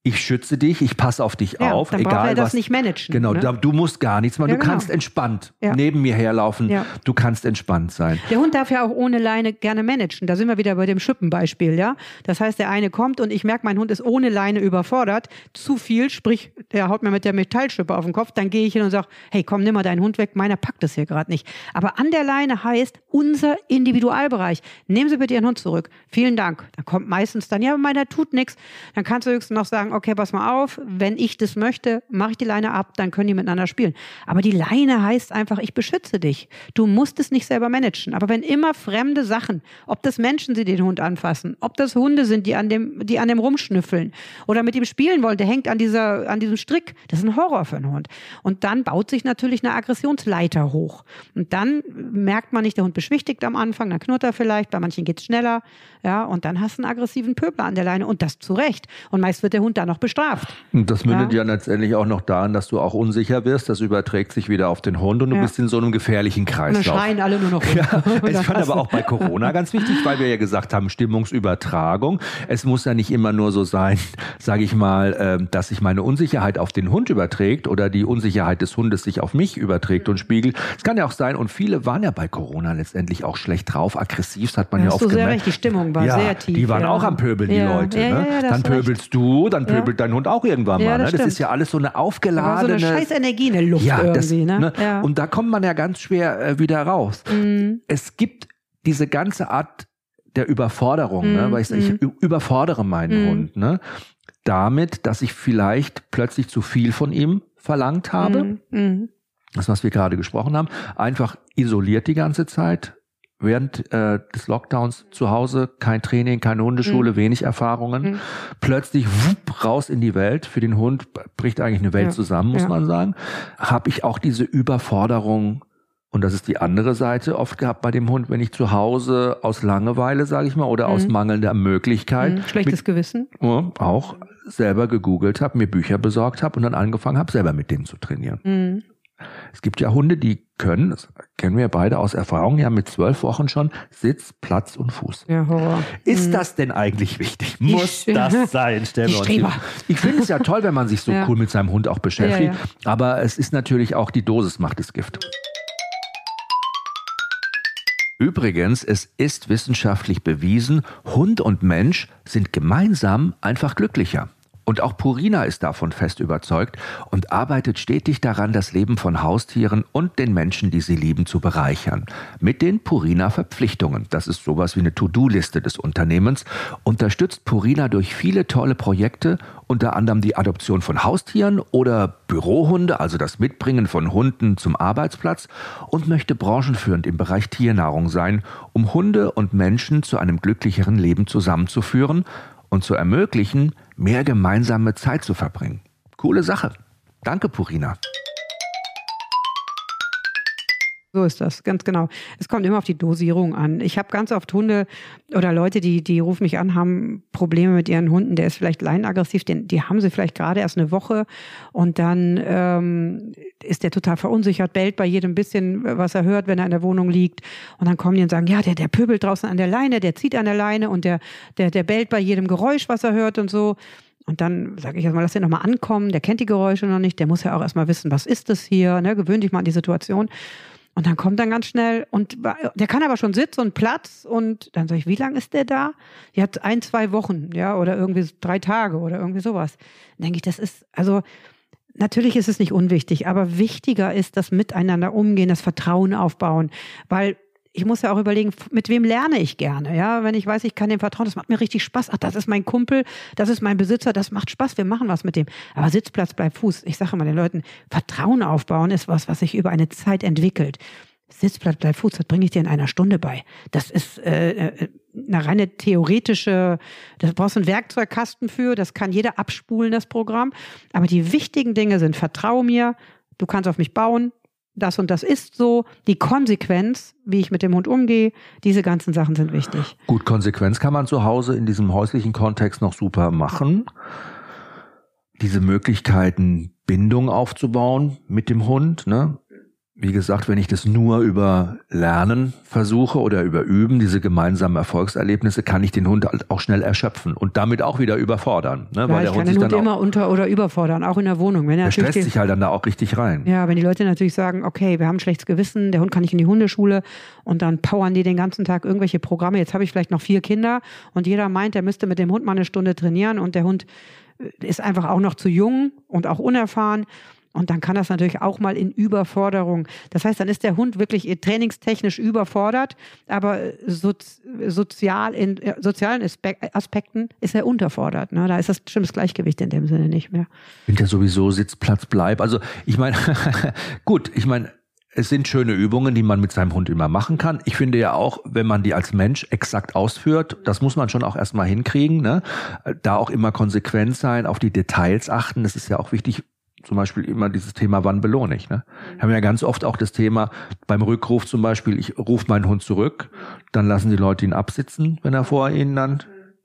ich schütze dich, ich passe auf dich ja, auf, dann egal er das was. nicht managen. Genau, ne? da, du musst gar nichts machen. Ja, du genau. kannst entspannt Ja. neben mir herlaufen. Du kannst entspannt sein. Der Hund darf ja auch ohne Leine gerne managen. Da sind wir wieder bei dem Schippenbeispiel, ja. Das heißt, der eine kommt und ich merke, mein Hund ist ohne Leine überfordert. Zu viel, sprich, der haut mir mit der Metallschippe auf den Kopf. Dann gehe ich hin und sage, hey, komm, nimm mal deinen Hund weg. Meiner packt das hier gerade nicht. Aber an der Leine heißt unser Individualbereich. Nehmen Sie bitte Ihren Hund zurück. Vielen Dank. Dann kommt meistens dann, ja, meiner tut nichts. Dann kannst du höchstens noch sagen, okay, pass mal auf. Wenn ich das möchte, mache ich die Leine ab. Dann können die miteinander spielen. Aber die Leine heißt einfach, ich beschütze dich. Du musst es nicht selber managen. Aber wenn immer fremde Sachen, ob das Menschen die den Hund anfassen, ob das Hunde sind, die an dem, die an dem rumschnüffeln oder mit ihm spielen wollen, der hängt an dieser, an diesem Strick, das ist ein Horror für einen Hund. Und dann baut sich natürlich eine Aggressionsleiter hoch. Und dann merkt man nicht, der Hund beschwichtigt am Anfang, dann knurrt er vielleicht, bei manchen geht's schneller, ja, und dann hast du einen aggressiven Pöbler an der Leine und das zu Recht. Und meist wird der Hund dann noch bestraft. Und das mündet Ja. ja. letztendlich auch noch daran, dass du auch unsicher wirst. Das überträgt sich wieder auf den Hund und du Ja. bist in so einem gefährlichen Und dann Kreislauf. schreien alle nur noch rum. *laughs* Ja, es dann fand aber auch bei Corona ganz wichtig, weil wir ja gesagt haben, Stimmungsübertragung. Es muss ja nicht immer nur so sein, *laughs* sage ich mal, ähm, dass sich meine Unsicherheit auf den Hund überträgt oder die Unsicherheit des Hundes sich auf mich überträgt und spiegelt. Es kann ja auch sein, und viele waren ja bei Corona letztendlich auch schlecht drauf, aggressiv, das hat man ja hast oft du sehr gemerkt. recht, die Stimmung war ja, sehr tief. Die waren ja. auch am Pöbeln, die Ja, Leute. Ja, ne? ja, ja, da dann du recht. pöbelst du, dann Ja. pöbelt dein Hund auch irgendwann Ja, mal. Ne? das Das, ist ja alles so eine Da war so aufgeladene eine scheiß Energie in der Luft ja, das, irgendwie, ne? ne? Ja. Und da kommt man ja ganz schwer äh, wieder raus. Mhm. Es gibt diese ganze Art der Überforderung, ne? Mhm, weil ich, ich ü- überfordere meinen Mhm. Hund, ne? damit, dass ich vielleicht plötzlich zu viel von ihm verlangt habe. Mhm. Mhm. Das, was wir gerade gesprochen haben, einfach isoliert die ganze Zeit. Während äh, des Lockdowns zu Hause kein Training, keine Hundeschule, wenig Erfahrungen. Mhm. Plötzlich wupp, raus in die Welt. Für den Hund bricht eigentlich eine Welt Ja. zusammen, muss Ja. man sagen. Habe ich auch diese Überforderung und das ist die andere Seite oft gehabt bei dem Hund, wenn ich zu Hause aus Langeweile, sage ich mal, oder aus Mhm. mangelnder Möglichkeit Mhm. Schlechtes Gewissen. ja, auch selber gegoogelt habe, mir Bücher besorgt habe und dann angefangen habe, selber mit denen zu trainieren. Mhm. Es gibt ja Hunde, die können, das kennen wir beide aus Erfahrung, ja mit zwölf Wochen schon Sitz, Platz und Fuß. Ja, Horror. Ist Mhm. das denn eigentlich wichtig? Die Muss das sein? Stellen wir uns Streber. Ich finde es ja toll, wenn man sich so Ja. cool mit seinem Hund auch beschäftigt, Ja, aber es ist natürlich auch die Dosis macht das Gift. Übrigens, es ist wissenschaftlich bewiesen, Hund und Mensch sind gemeinsam einfach glücklicher. Und auch Purina ist davon fest überzeugt und arbeitet stetig daran, das Leben von Haustieren und den Menschen, die sie lieben, zu bereichern. Mit den Purina-Verpflichtungen, das ist sowas wie eine To-Do-Liste des Unternehmens, unterstützt Purina durch viele tolle Projekte, unter anderem die Adoption von Haustieren oder Bürohunde, also das Mitbringen von Hunden zum Arbeitsplatz und möchte branchenführend im Bereich Tiernahrung sein, um Hunde und Menschen zu einem glücklicheren Leben zusammenzuführen und zu ermöglichen, mehr gemeinsame Zeit zu verbringen. Coole Sache. Danke, Purina. So ist das, ganz genau. Es kommt immer auf die Dosierung an. Ich habe ganz oft Hunde oder Leute, die, die rufen mich an, haben Probleme mit ihren Hunden. Der ist vielleicht leinenaggressiv, den, die haben sie vielleicht gerade erst eine Woche und dann ähm, ist der total verunsichert, bellt bei jedem bisschen, was er hört, wenn er in der Wohnung liegt. Und dann kommen die und sagen, ja, der, der pöbelt draußen an der Leine, der zieht an der Leine und der, der, der bellt bei jedem Geräusch, was er hört und so. Und dann sage ich erstmal, lass den nochmal ankommen, der kennt die Geräusche noch nicht, der muss ja auch erstmal wissen, was ist das hier, ne? gewöhn dich mal an die Situation. Und dann kommt dann ganz schnell und der kann aber schon Sitz und Platz und dann sage ich, wie lange ist der da? Die hat ein, zwei Wochen, ja, oder irgendwie drei Tage oder irgendwie sowas. Dann denke ich, das ist, also natürlich ist es nicht unwichtig, aber wichtiger ist das Miteinander umgehen, das Vertrauen aufbauen, weil ich muss ja auch überlegen, mit wem lerne ich gerne, ja, wenn ich weiß, ich kann dem vertrauen, das macht mir richtig Spaß. Ach, das ist mein Kumpel, das ist mein Besitzer, das macht Spaß, wir machen was mit dem. Aber Sitzplatz bleibt Fuß. Ich sage immer den Leuten, Vertrauen aufbauen ist was, was sich über eine Zeit entwickelt. Sitzplatz bleibt Fuß, das bringe ich dir in einer Stunde bei. Das ist äh, äh, eine reine theoretische, da brauchst du einen Werkzeugkasten für, das kann jeder abspulen, das Programm. Aber die wichtigen Dinge sind, vertrau mir, du kannst auf mich bauen, das und das ist so, die Konsequenz, wie ich mit dem Hund umgehe, diese ganzen Sachen sind wichtig. Gut, Konsequenz kann man zu Hause in diesem häuslichen Kontext noch super machen. Diese Möglichkeiten, Bindung aufzubauen mit dem Hund, ne? Wie gesagt, wenn ich das nur über Lernen versuche oder über Üben, diese gemeinsamen Erfolgserlebnisse, kann ich den Hund halt auch schnell erschöpfen und damit auch wieder überfordern. Ne? Ja, Weil der Hund sich dann auch, immer unter- oder überfordern, auch in der Wohnung. Wenn er stresst die, sich halt dann da auch richtig rein. Ja, wenn die Leute natürlich sagen, okay, wir haben ein schlechtes Gewissen, der Hund kann nicht in die Hundeschule und dann powern die den ganzen Tag irgendwelche Programme. Jetzt habe ich vielleicht noch vier Kinder und jeder meint, er müsste mit dem Hund mal eine Stunde trainieren und der Hund äh, ist einfach auch noch zu jung und auch unerfahren. Und dann kann das natürlich auch mal in Überforderung. Das heißt, dann ist der Hund wirklich trainingstechnisch überfordert, aber sozial in äh, sozialen Aspekten ist er unterfordert. Ne? Da ist das bestimmtes Gleichgewicht in dem Sinne nicht mehr. Sind ja sowieso Sitzplatz bleib. Also ich meine, *laughs* gut, ich meine, es sind schöne Übungen, die man mit seinem Hund immer machen kann. Ich finde ja auch, wenn man die als Mensch exakt ausführt, das muss man schon auch erstmal hinkriegen, ne? da auch immer konsequent sein, auf die Details achten. Das ist ja auch wichtig, zum Beispiel immer dieses Thema, wann belohne ich. Ne? Wir haben ja ganz oft auch das Thema beim Rückruf zum Beispiel, ich rufe meinen Hund zurück, dann lassen die Leute ihn absitzen, wenn er vor ihnen dann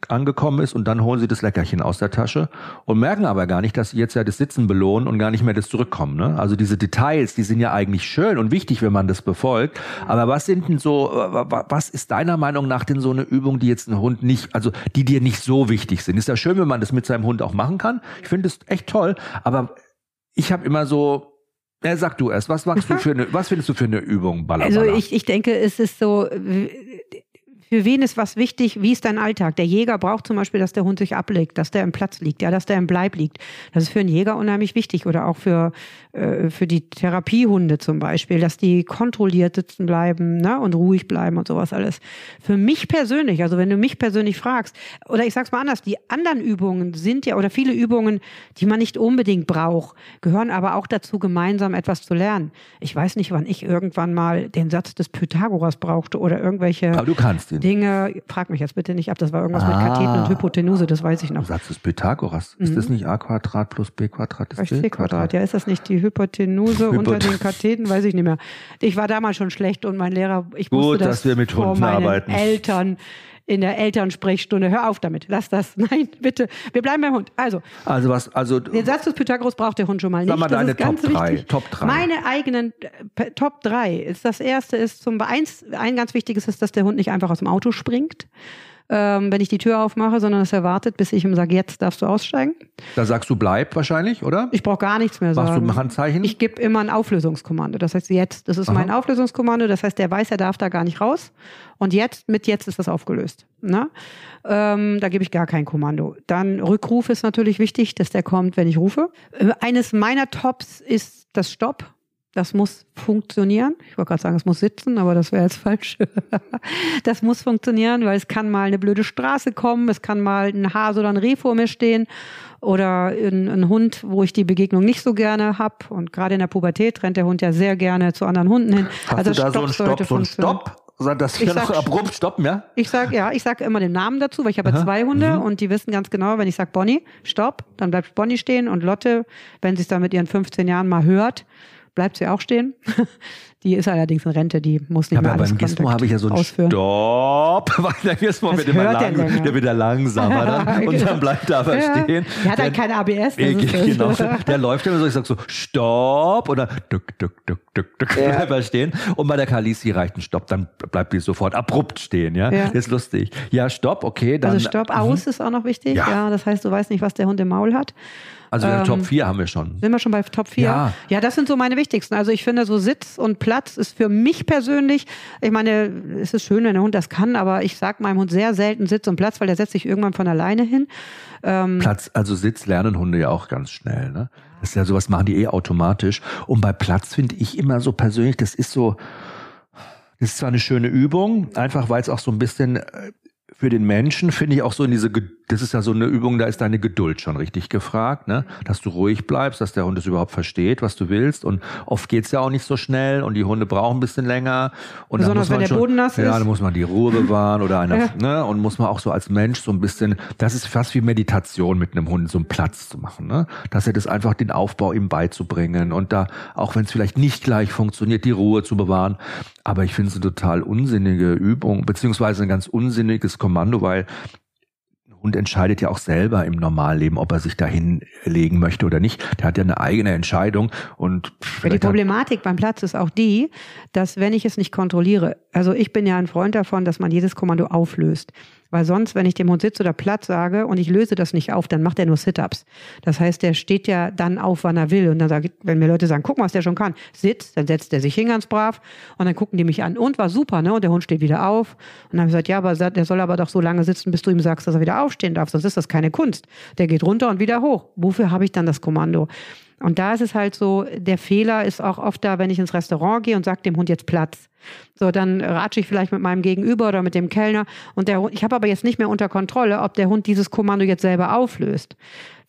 angekommen ist und dann holen sie das Leckerchen aus der Tasche und merken aber gar nicht, dass sie jetzt ja das Sitzen belohnen und gar nicht mehr das Zurückkommen. Ne? Also diese Details, die sind ja eigentlich schön und wichtig, wenn man das befolgt. Aber was sind denn so, was ist deiner Meinung nach denn so eine Übung, die jetzt ein Hund nicht, also die dir nicht so wichtig sind? Ist ja schön, wenn man das mit seinem Hund auch machen kann. Ich finde es echt toll, aber ich habe immer so, ja, sag du erst, was machst du *laughs* für eine, was findest du für eine Übung, Baller, Also ich, ich denke, es ist so, für wen ist was wichtig? Wie ist dein Alltag? Der Jäger braucht zum Beispiel, dass der Hund sich ablegt, dass der im Platz liegt, ja, dass der im Bleib liegt. Das ist für einen Jäger unheimlich wichtig oder auch für, äh, für die Therapiehunde zum Beispiel, dass die kontrolliert sitzen bleiben ne, und ruhig bleiben und sowas alles. Für mich persönlich, also wenn du mich persönlich fragst, oder ich sag's mal anders, die anderen Übungen sind ja, oder viele Übungen, die man nicht unbedingt braucht, gehören aber auch dazu, gemeinsam etwas zu lernen. Ich weiß nicht, wann ich irgendwann mal den Satz des Pythagoras brauchte oder irgendwelche. Aber du kannst ihn. Dinge, frag mich jetzt bitte nicht ab, das war irgendwas ah, mit Katheten und Hypotenuse, das weiß ich noch. Du sagst es Pythagoras. Mhm. Ist das nicht a Quadrat plus b Quadrat ist c Quadrat? Ja, ist das nicht die Hypotenuse Hypot unter den Katheten? Weiß ich nicht mehr. Ich war damals schon schlecht und mein Lehrer, ich Gut, wusste das dass wir mit Hunden arbeiten. Eltern in der Elternsprechstunde. Hör auf damit. Lass das. *laughs* Nein, bitte. Wir bleiben beim Hund. Also. Also was, also. Den Satz des Pythagoras braucht der Hund schon mal nicht. Sag mal deine Top 3. Top 3. Meine eigenen äh, Top 3 ist das erste ist zum eins, ein ganz wichtiges ist, dass der Hund nicht einfach aus dem Auto springt ähm, wenn ich die Tür aufmache, sondern es erwartet, bis ich ihm sage, jetzt darfst du aussteigen. Da sagst du bleib wahrscheinlich, oder? Ich brauche gar nichts mehr sagen. Machst du ein Handzeichen? Ich gebe immer ein Auflösungskommando. Das heißt jetzt, das ist Aha. mein Auflösungskommando. Das heißt, der weiß, er darf da gar nicht raus. Und jetzt, mit jetzt ist das aufgelöst. Ne? Ähm, da gebe ich gar kein Kommando. Dann Rückruf ist natürlich wichtig, dass der kommt, wenn ich rufe. Äh, eines meiner Tops ist das Stopp. Das muss funktionieren. Ich wollte gerade sagen, es muss sitzen, aber das wäre jetzt *laughs* falsch. das muss funktionieren, weil es kann mal eine blöde Straße kommen, es kann mal ein Hase oder ein Reh vor mir stehen oder ein, ein Hund, wo ich die Begegnung nicht so gerne habe. Und gerade in der Pubertät rennt der Hund ja sehr gerne zu anderen Hunden hin. Hast also du da Stopp so einen Stopp, so einen Stopp? Das wir noch abrupt stoppen, ja? Ich sage ja, ich sage immer den Namen dazu, weil ich habe Aha. zwei Hunde mhm. und die wissen ganz genau, wenn ich sage Bonnie, stopp, dann bleibt Bonnie stehen und Lotte, wenn sie es dann mit ihren 15 Jahren mal hört, bleibt sie auch stehen. *laughs* Die ist allerdings in Rente, die muss nicht ja, mehr alles beim Gizmo habe ich ja so einen ausführen. Stopp, *laughs* weil der Gizmo wird immer lang, der, der wird ja langsamer dann, *laughs* und dann bleibt er aber ja. stehen. Der hat halt keine ABS. Der, genau, der läuft immer so, ich sag so Stopp und dann duck, duck, duck, duck, duck, ja. bleibt er stehen. Und bei der Kalisi reicht ein Stopp, dann bleibt die sofort abrupt stehen, ja. ja. Das ist lustig. Ja, Stopp, okay. Dann, also Stopp, aus mhm. ist auch noch wichtig. Ja. ja, das heißt, du weißt nicht, was der Hund im Maul hat. Also ähm, Top 4 haben wir schon. Sind wir schon bei Top 4? Ja. ja, das sind so meine wichtigsten. Also ich finde, so Sitz und Platz ist für mich persönlich, ich meine, es ist schön, wenn der Hund das kann, aber ich sage meinem Hund sehr selten Sitz und Platz, weil der setzt sich irgendwann von alleine hin. Ähm, Platz, also Sitz lernen Hunde ja auch ganz schnell. Ne? Das ist ja sowas, machen die eh automatisch. Und bei Platz finde ich immer so persönlich, das ist so, das ist zwar eine schöne Übung, einfach weil es auch so ein bisschen äh, für den Menschen finde ich auch so in diese, das ist ja so eine Übung, da ist deine Geduld schon richtig gefragt, ne? Dass du ruhig bleibst, dass der Hund es überhaupt versteht, was du willst. Und oft geht's ja auch nicht so schnell und die Hunde brauchen ein bisschen länger. Und Besonders dann muss man wenn der schon, Boden nass ist. Ja, dann muss man die Ruhe bewahren oder einer, *laughs* ja. ne? Und muss man auch so als Mensch so ein bisschen, das ist fast wie Meditation mit einem Hund, so einen Platz zu machen, ne? Dass er das einfach den Aufbau ihm beizubringen und da, auch wenn es vielleicht nicht gleich funktioniert, die Ruhe zu bewahren. Aber ich finde es eine total unsinnige Übung, beziehungsweise ein ganz unsinniges Kommando, weil Hund entscheidet ja auch selber im Normalleben, ob er sich dahin legen möchte oder nicht. Der hat ja eine eigene Entscheidung und die Problematik beim Platz ist auch die, dass wenn ich es nicht kontrolliere, also ich bin ja ein Freund davon, dass man jedes Kommando auflöst. Weil sonst, wenn ich dem Hund Sitz oder Platz sage und ich löse das nicht auf, dann macht er nur Sit-Ups. Das heißt, der steht ja dann auf, wann er will. Und dann sage ich, wenn mir Leute sagen, guck mal, was der schon kann, Sitz, dann setzt er sich hin ganz brav und dann gucken die mich an und war super, ne? Und der Hund steht wieder auf. Und dann habe ich gesagt, ja, aber der soll aber doch so lange sitzen, bis du ihm sagst, dass er wieder aufstehen darf. Sonst ist das keine Kunst. Der geht runter und wieder hoch. Wofür habe ich dann das Kommando? Und da ist es halt so, der Fehler ist auch oft da, wenn ich ins Restaurant gehe und sage dem Hund jetzt Platz. So, dann ratsche ich vielleicht mit meinem Gegenüber oder mit dem Kellner und der ich habe aber jetzt nicht mehr unter Kontrolle, ob der Hund dieses Kommando jetzt selber auflöst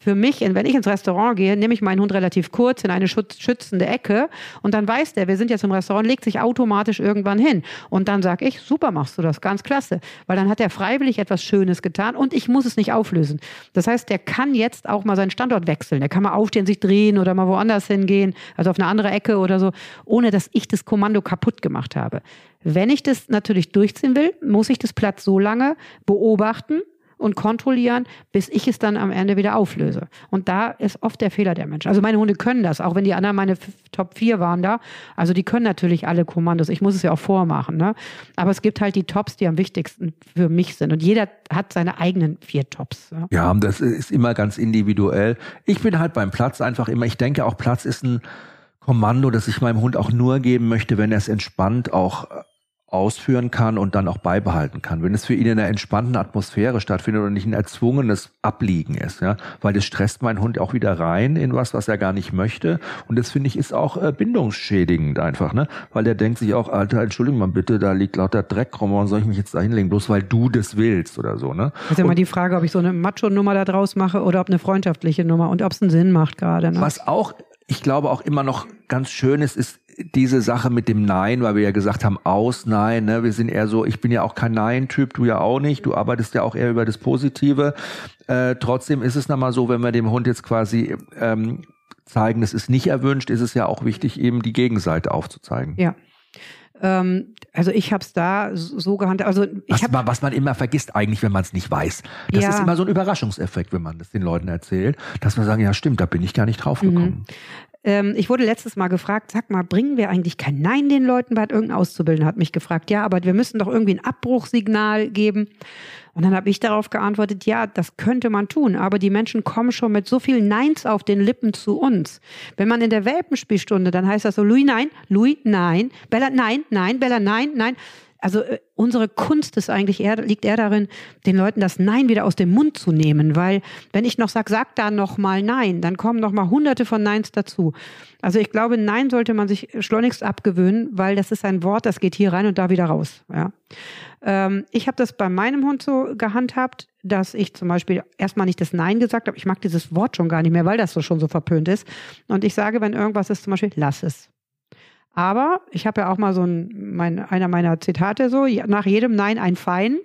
für mich, wenn ich ins Restaurant gehe, nehme ich meinen Hund relativ kurz in eine schützende Ecke und dann weiß der, wir sind jetzt im Restaurant, legt sich automatisch irgendwann hin. Und dann sage ich, super machst du das, ganz klasse. Weil dann hat er freiwillig etwas Schönes getan und ich muss es nicht auflösen. Das heißt, der kann jetzt auch mal seinen Standort wechseln. Der kann mal aufstehen, sich drehen oder mal woanders hingehen, also auf eine andere Ecke oder so, ohne dass ich das Kommando kaputt gemacht habe. Wenn ich das natürlich durchziehen will, muss ich das Platz so lange beobachten, und kontrollieren, bis ich es dann am Ende wieder auflöse. Und da ist oft der Fehler der Menschen. Also meine Hunde können das, auch wenn die anderen meine Top 4 waren da. Also die können natürlich alle Kommandos. Ich muss es ja auch vormachen. Ne? Aber es gibt halt die Tops, die am wichtigsten für mich sind. Und jeder hat seine eigenen vier Tops. Ja, ja das ist immer ganz individuell. Ich bin halt beim Platz einfach immer, ich denke auch Platz ist ein Kommando, das ich meinem Hund auch nur geben möchte, wenn er es entspannt auch ausführen kann und dann auch beibehalten kann. Wenn es für ihn in einer entspannten Atmosphäre stattfindet und nicht ein erzwungenes Abliegen ist, ja, weil das stresst meinen Hund auch wieder rein in was, was er gar nicht möchte. Und das finde ich ist auch äh, bindungsschädigend einfach, ne, weil der denkt sich auch, Alter, Entschuldigung mal bitte, da liegt lauter Dreck rum, warum soll ich mich jetzt da hinlegen, bloß weil du das willst oder so, ne? Das ist ja immer die Frage, ob ich so eine Macho-Nummer da draus mache oder ob eine freundschaftliche Nummer und ob es einen Sinn macht gerade. Ne? Was auch ich glaube auch immer noch ganz schön ist, ist diese Sache mit dem Nein, weil wir ja gesagt haben, aus Nein, ne? wir sind eher so, ich bin ja auch kein Nein-Typ, du ja auch nicht, du arbeitest ja auch eher über das Positive. Äh, trotzdem ist es nochmal so, wenn wir dem Hund jetzt quasi ähm, zeigen, es ist nicht erwünscht, ist es ja auch wichtig, eben die Gegenseite aufzuzeigen. Ja. Ähm, also ich habe es da so gehandelt. Also ich was, man, was man immer vergisst eigentlich, wenn man es nicht weiß. Das Ja. ist immer so ein Überraschungseffekt, wenn man das den Leuten erzählt, dass man sagen, ja stimmt, da bin ich gar nicht drauf gekommen. Ähm, ich wurde letztes Mal gefragt, sag mal, bringen wir eigentlich kein Nein den Leuten bei? Irgendein Auszubildender hat mich gefragt, ja, aber wir müssen doch irgendwie ein Abbruchsignal geben. Und dann habe ich darauf geantwortet, ja, das könnte man tun, aber die Menschen kommen schon mit so vielen Neins auf den Lippen zu uns. Wenn man in der Welpenspielstunde, dann heißt das so, Louis, nein, Louis, nein, Bella, nein, nein, Bella, nein, nein. Also äh, unsere Kunst ist eigentlich eher, liegt eher darin, den Leuten das Nein wieder aus dem Mund zu nehmen, weil wenn ich noch sag, sag da noch mal Nein, dann kommen noch mal Hunderte von Neins dazu. Also ich glaube, Nein sollte man sich schleunigst abgewöhnen, weil das ist ein Wort, das geht hier rein und da wieder raus. Ja. Ähm, ich habe das bei meinem Hund so gehandhabt, dass ich zum Beispiel erstmal nicht das Nein gesagt habe. Ich mag dieses Wort schon gar nicht mehr, weil das so schon so verpönt ist. Und ich sage, wenn irgendwas ist, zum Beispiel, lass es. Aber ich habe ja auch mal so ein, mein, einer meiner Zitate so, nach jedem Nein ein Fein.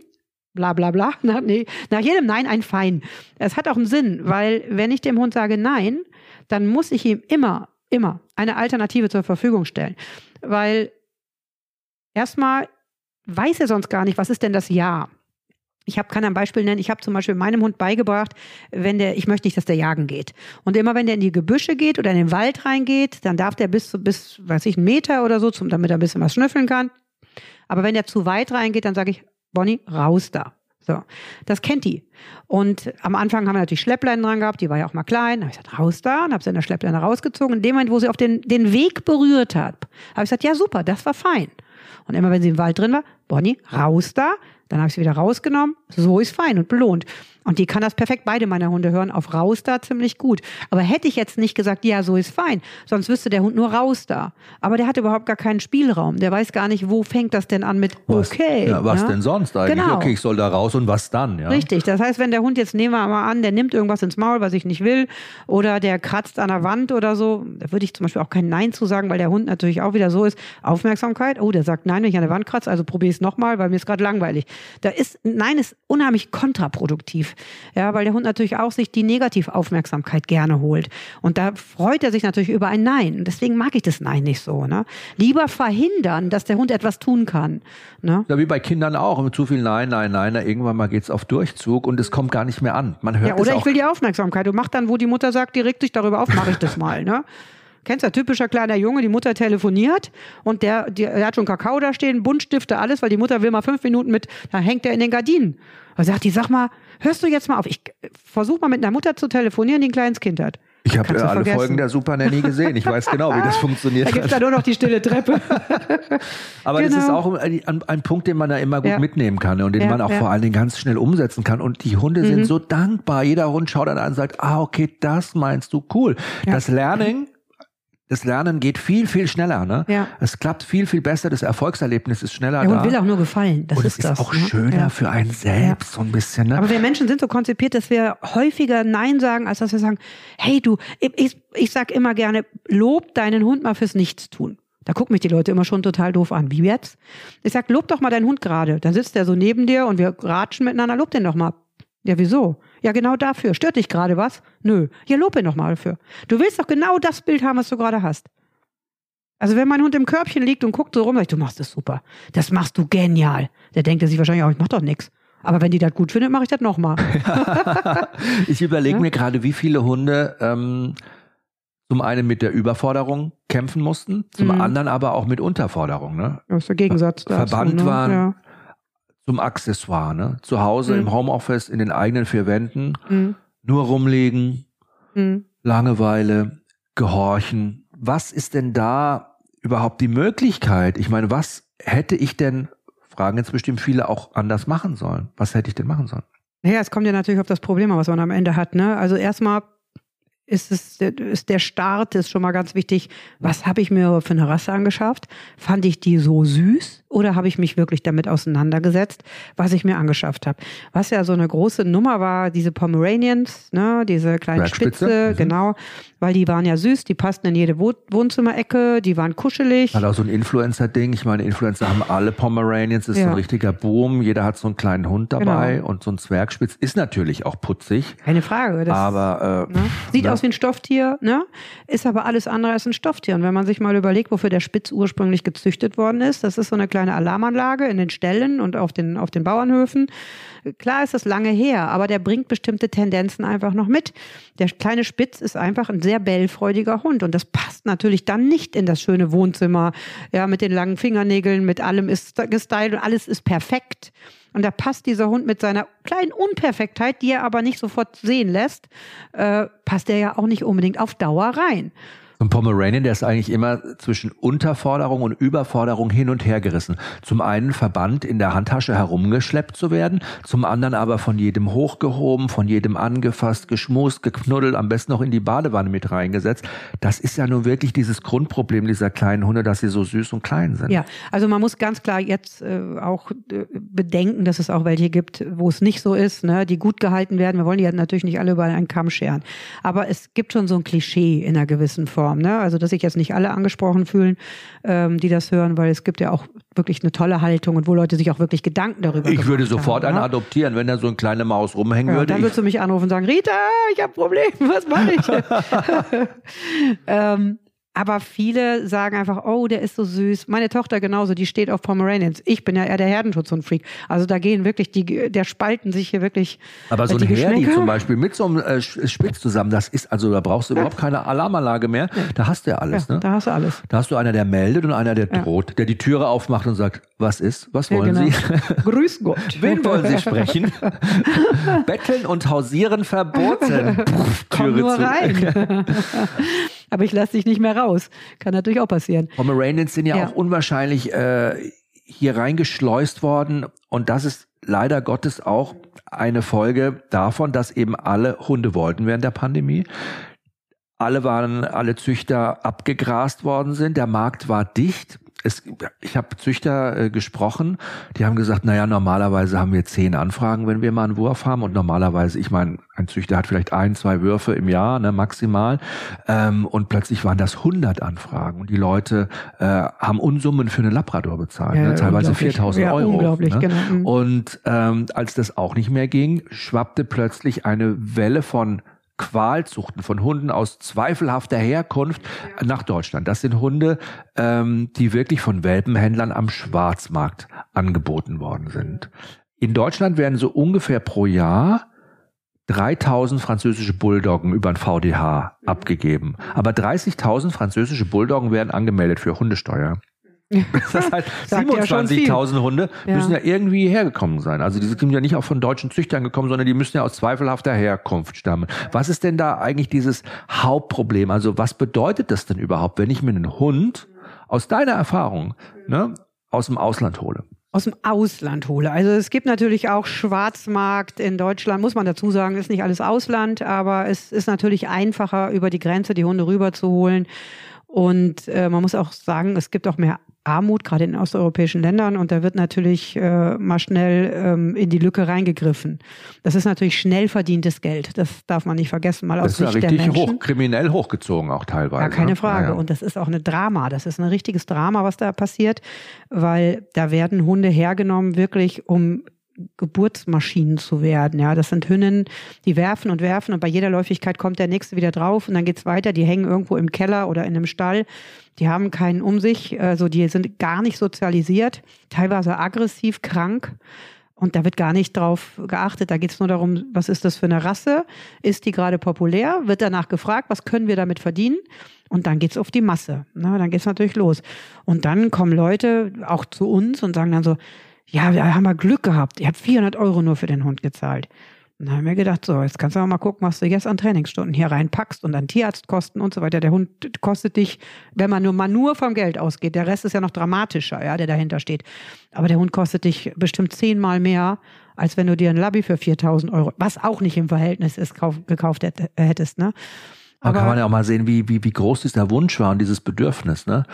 Bla bla bla. *laughs* Nach, nee, nach jedem Nein ein Fein. Es hat auch einen Sinn, weil wenn ich dem Hund sage Nein, dann muss ich ihm immer, immer eine Alternative zur Verfügung stellen. Weil erstmal weiß er sonst gar nicht, was ist denn das Ja. Ich hab, kann ein Beispiel nennen. Ich habe zum Beispiel meinem Hund beigebracht, wenn der, ich möchte nicht, dass der jagen geht. Und immer wenn der in die Gebüsche geht oder in den Wald reingeht, dann darf der bis, bis, weiß ich, einen Meter oder so, zum, damit er ein bisschen was schnüffeln kann. Aber wenn der zu weit reingeht, dann sage ich, Bonnie, raus da. So, das kennt die. Und am Anfang haben wir natürlich Schleppleinen dran gehabt, die war ja auch mal klein. Da habe ich gesagt, raus da und habe sie in der Schleppleine rausgezogen. In dem Moment, wo sie auf den, den Weg berührt hat, habe ich gesagt, ja super, das war fein. Und immer wenn sie im Wald drin war, Bonnie, raus da. Dann habe ich sie wieder rausgenommen. So ist fein und belohnt. Und die kann das perfekt, beide meiner Hunde hören, auf raus da ziemlich gut. Aber hätte ich jetzt nicht gesagt, ja, so ist fein, sonst wüsste der Hund nur raus da. Aber der hat überhaupt gar keinen Spielraum. Der weiß gar nicht, wo fängt das denn an mit Was, okay. ja, was ne? denn sonst eigentlich? Genau. Okay, ich soll da raus und was dann? Ja? Richtig. Das heißt, wenn der Hund jetzt nehmen wir mal an, der nimmt irgendwas ins Maul, was ich nicht will, oder der kratzt an der Wand oder so, da würde ich zum Beispiel auch kein Nein zu sagen, weil der Hund natürlich auch wieder so ist. Aufmerksamkeit. Oh, der sagt Nein, wenn ich an der Wand kratze, also probiere ich es nochmal, weil mir ist gerade langweilig. Da ist, nein, ist unheimlich kontraproduktiv. Ja, weil der Hund natürlich auch sich die Negativaufmerksamkeit gerne holt. Und da freut er sich natürlich über ein Nein. Deswegen mag ich das Nein nicht so. Ne? Lieber verhindern, dass der Hund etwas tun kann. Ne? Ja, wie bei Kindern auch. Mit zu viel Nein, Nein, Nein. Irgendwann mal geht's auf Durchzug und es kommt gar nicht mehr an. Man hört ja, oder es ich will die Aufmerksamkeit. Du machst dann, wo die Mutter sagt, die regt sich darüber auf, mache ich das mal. Ne? *laughs* Kennst du, typischer kleiner Junge, die Mutter telefoniert und der, der, der hat schon Kakao da stehen, Buntstifte, alles, weil die Mutter will mal fünf Minuten mit, da hängt er in den Gardinen. Da sagt die, sag mal, hörst du jetzt mal auf, ich versuch mal mit einer Mutter zu telefonieren, die ein kleines Kind hat. Ich habe äh, alle vergessen. Folgen der Super Nanny gesehen. Ich weiß genau, wie das *laughs* funktioniert. Da gibt es da nur noch die stille Treppe. *laughs* Aber genau. das ist auch ein, ein, Punkt, den man da immer gut ja. mitnehmen kann und den ja, man auch ja. vor allen Dingen ganz schnell umsetzen kann. Und die Hunde mhm. sind so dankbar. Jeder Hund schaut dann an und sagt, ah, okay, das meinst du, cool. Das Learning das Lernen geht viel, viel schneller. Ne? Ja. Es klappt viel, viel besser. Das Erfolgserlebnis ist schneller ja, und da. will auch nur gefallen. Das und ist es ist das, auch ne? schöner ja. für einen selbst so ein bisschen. Ne? Aber wir Menschen sind so konzipiert, dass wir häufiger Nein sagen, als dass wir sagen, hey du, ich, ich sag immer gerne, lob deinen Hund mal fürs Nichtstun. Da gucken mich die Leute immer schon total doof an. Wie jetzt? Ich sag, lob doch mal deinen Hund gerade. Dann sitzt der so neben dir und wir ratschen miteinander. Lob den doch mal. Ja, wieso? Ja, genau dafür. Stört dich gerade was? Nö. Ja, lob ihn doch mal dafür. Du willst doch genau das Bild haben, was du gerade hast. Also wenn mein Hund im Körbchen liegt und guckt so rum, sag ich, du machst das super. Das machst du genial. Der denkt sich wahrscheinlich auch, ich mach doch nichts. Aber wenn die das gut findet, mache ich das nochmal. *laughs* ich überlege ja? mir gerade, wie viele Hunde ähm, zum einen mit der Überforderung kämpfen mussten, zum mhm. anderen aber auch mit Unterforderung. Ne? Das ist der Gegensatz. Verbannt dazu, ne? waren ja. Zum Accessoire. Ne? Zu Hause mhm. im Homeoffice, in den eigenen vier Wänden, mhm. nur rumlegen, mhm. Langeweile, gehorchen. Was ist denn da überhaupt die Möglichkeit? Ich meine, was hätte ich denn, fragen jetzt bestimmt viele, auch anders machen sollen? Was hätte ich denn machen sollen? Naja, es kommt ja natürlich auf das Problem, was man am Ende hat. Ne? Also erstmal ist es ist der Start ist schon mal ganz wichtig. Was habe ich mir für eine Rasse angeschafft? Fand ich die so süß oder habe ich mich wirklich damit auseinandergesetzt, was ich mir angeschafft habe? Was ja so eine große Nummer war, diese Pomeranians, ne, diese kleine Spitze, mhm. genau, weil die waren ja süß, die passten in jede Wohnzimmerecke, die waren kuschelig. Hat auch so ein Influencer-Ding. Ich meine, Influencer haben alle Pomeranians, das ist ja. ein richtiger Boom. Jeder hat so einen kleinen Hund dabei genau. und so ein Zwergspitz ist natürlich auch putzig. Keine Frage. Das, aber äh, ne? sieht ne? Aus wie ein Stofftier, ne? Ist aber alles andere als ein Stofftier. Und wenn man sich mal überlegt, wofür der Spitz ursprünglich gezüchtet worden ist, das ist so eine kleine Alarmanlage in den Ställen und auf den, auf den Bauernhöfen. Klar ist das lange her, aber der bringt bestimmte Tendenzen einfach noch mit. Der kleine Spitz ist einfach ein sehr bellfreudiger Hund und das passt natürlich dann nicht in das schöne Wohnzimmer, ja, mit den langen Fingernägeln, mit allem ist gestylt und alles ist perfekt. Und da passt dieser Hund mit seiner kleinen Unperfektheit, die er aber nicht sofort sehen lässt, äh, passt er ja auch nicht unbedingt auf Dauer rein. So ein Pomeranian, der ist eigentlich immer zwischen Unterforderung und Überforderung hin und her gerissen. Zum einen verbannt in der Handtasche herumgeschleppt zu werden, zum anderen aber von jedem hochgehoben, von jedem angefasst, geschmust, geknuddelt, am besten noch in die Badewanne mit reingesetzt. Das ist ja nun wirklich dieses Grundproblem dieser kleinen Hunde, dass sie so süß und klein sind. Ja, also man muss ganz klar jetzt äh, auch äh, bedenken, dass es auch welche gibt, wo es nicht so ist, ne, die gut gehalten werden. Wir wollen die ja natürlich nicht alle über einen Kamm scheren. Aber es gibt schon so ein Klischee in einer gewissen Form. Form. Ne? Also, dass sich jetzt nicht alle angesprochen fühlen, ähm, die das hören, weil es gibt ja auch wirklich eine tolle Haltung und wo Leute sich auch wirklich Gedanken darüber Ich würde sofort haben, eine ja? adoptieren, wenn da so eine kleine Maus rumhängen ja, würde. Dann würdest du mich anrufen und sagen, Rita, ich habe ein Problem, was mache ich? *laughs* *laughs* ähm, aber viele sagen einfach, oh, der ist so süß. Meine Tochter genauso, die steht auf Pomeranians. Ich bin ja eher der Herdenschutz und Freak. Also da gehen wirklich die, der spalten sich hier wirklich. Aber so ein Herdi zum Beispiel mit so einem äh, Spitz zusammen, das ist, also da brauchst du ja. überhaupt keine Alarmanlage mehr. Ja. Da hast du ja alles. Ja, ne? Da hast du alles. Da hast du einer, der meldet und einer, der droht, der die Türe aufmacht und sagt, was ist, was wollen genau. Sie? *laughs* *laughs* Grüß Gott. Wen wollen Sie sprechen? *laughs* Betteln und hausieren verboten. Pff, Komm nur zu. rein. Aber ich lasse dich nicht mehr raus. Kann natürlich auch passieren. Pomeranians sind ja, ja. auch unwahrscheinlich äh, hier reingeschleust worden. Und das ist leider Gottes auch eine Folge davon, dass eben alle Hunde wollten während der Pandemie. Alle waren, alle Züchter abgegrast worden sind. Der Markt war dicht. Es, ich habe Züchter äh, gesprochen, die haben gesagt, naja, normalerweise haben wir zehn Anfragen, wenn wir mal einen Wurf haben. Und normalerweise, ich meine, ein Züchter hat vielleicht ein, zwei Würfe im Jahr, ne, maximal. Ähm, und plötzlich waren das 100 Anfragen. Und die Leute äh, haben Unsummen für eine Labrador bezahlt, ja, ne, teilweise 4000 ja, Euro. Unglaublich, ne? genau. Mhm. Und ähm, als das auch nicht mehr ging, schwappte plötzlich eine Welle von Qualzuchten von Hunden aus zweifelhafter Herkunft nach Deutschland. Das sind Hunde, ähm, die wirklich von Welpenhändlern am Schwarzmarkt angeboten worden sind. In Deutschland werden so ungefähr pro Jahr 3000 französische Bulldoggen über ein VDH abgegeben. Aber 30.000 französische Bulldoggen werden angemeldet für Hundesteuer. Das heißt, *laughs* 27.000 ja Hunde müssen ja. ja irgendwie hergekommen sein. Also die sind ja nicht auch von deutschen Züchtern gekommen, sondern die müssen ja aus zweifelhafter Herkunft stammen. Was ist denn da eigentlich dieses Hauptproblem? Also was bedeutet das denn überhaupt, wenn ich mir einen Hund aus deiner Erfahrung ne, aus dem Ausland hole? aus dem Ausland hole. Also es gibt natürlich auch Schwarzmarkt in Deutschland, muss man dazu sagen, ist nicht alles Ausland, aber es ist natürlich einfacher, über die Grenze die Hunde rüberzuholen. Und äh, man muss auch sagen, es gibt auch mehr Armut, gerade in osteuropäischen Ländern. Und da wird natürlich äh, mal schnell ähm, in die Lücke reingegriffen. Das ist natürlich schnell verdientes Geld. Das darf man nicht vergessen. Mal das aus ist ja richtig hoch, kriminell hochgezogen auch teilweise. Ja, keine ne? Frage. Ja, ja. Und das ist auch eine Drama. Das ist ein richtiges Drama, was da passiert, weil da werden Hunde hergenommen, wirklich um Geburtsmaschinen zu werden. Ja, das sind Hünnen, die werfen und werfen und bei jeder Läufigkeit kommt der nächste wieder drauf und dann geht's weiter. Die hängen irgendwo im Keller oder in einem Stall. Die haben keinen um sich, also die sind gar nicht sozialisiert, teilweise aggressiv, krank. Und da wird gar nicht drauf geachtet. Da geht's nur darum, was ist das für eine Rasse? Ist die gerade populär? Wird danach gefragt, was können wir damit verdienen? Und dann geht's auf die Masse. Na, dann geht's natürlich los. Und dann kommen Leute auch zu uns und sagen dann so, ja, wir haben mal Glück gehabt. Ihr habt 400 Euro nur für den Hund gezahlt. Und dann haben wir gedacht, so, jetzt kannst du mal gucken, was du jetzt an Trainingsstunden hier reinpackst und an Tierarztkosten und so weiter. Der Hund kostet dich, wenn man nur mal nur vom Geld ausgeht, der Rest ist ja noch dramatischer, ja, der dahinter steht. Aber der Hund kostet dich bestimmt zehnmal mehr, als wenn du dir ein Labby für 4000 Euro, was auch nicht im Verhältnis ist, kauf, gekauft hättest, ne? Aber, Aber kann man ja auch mal sehen, wie, wie, wie groß dieser Wunsch war und dieses Bedürfnis, ne?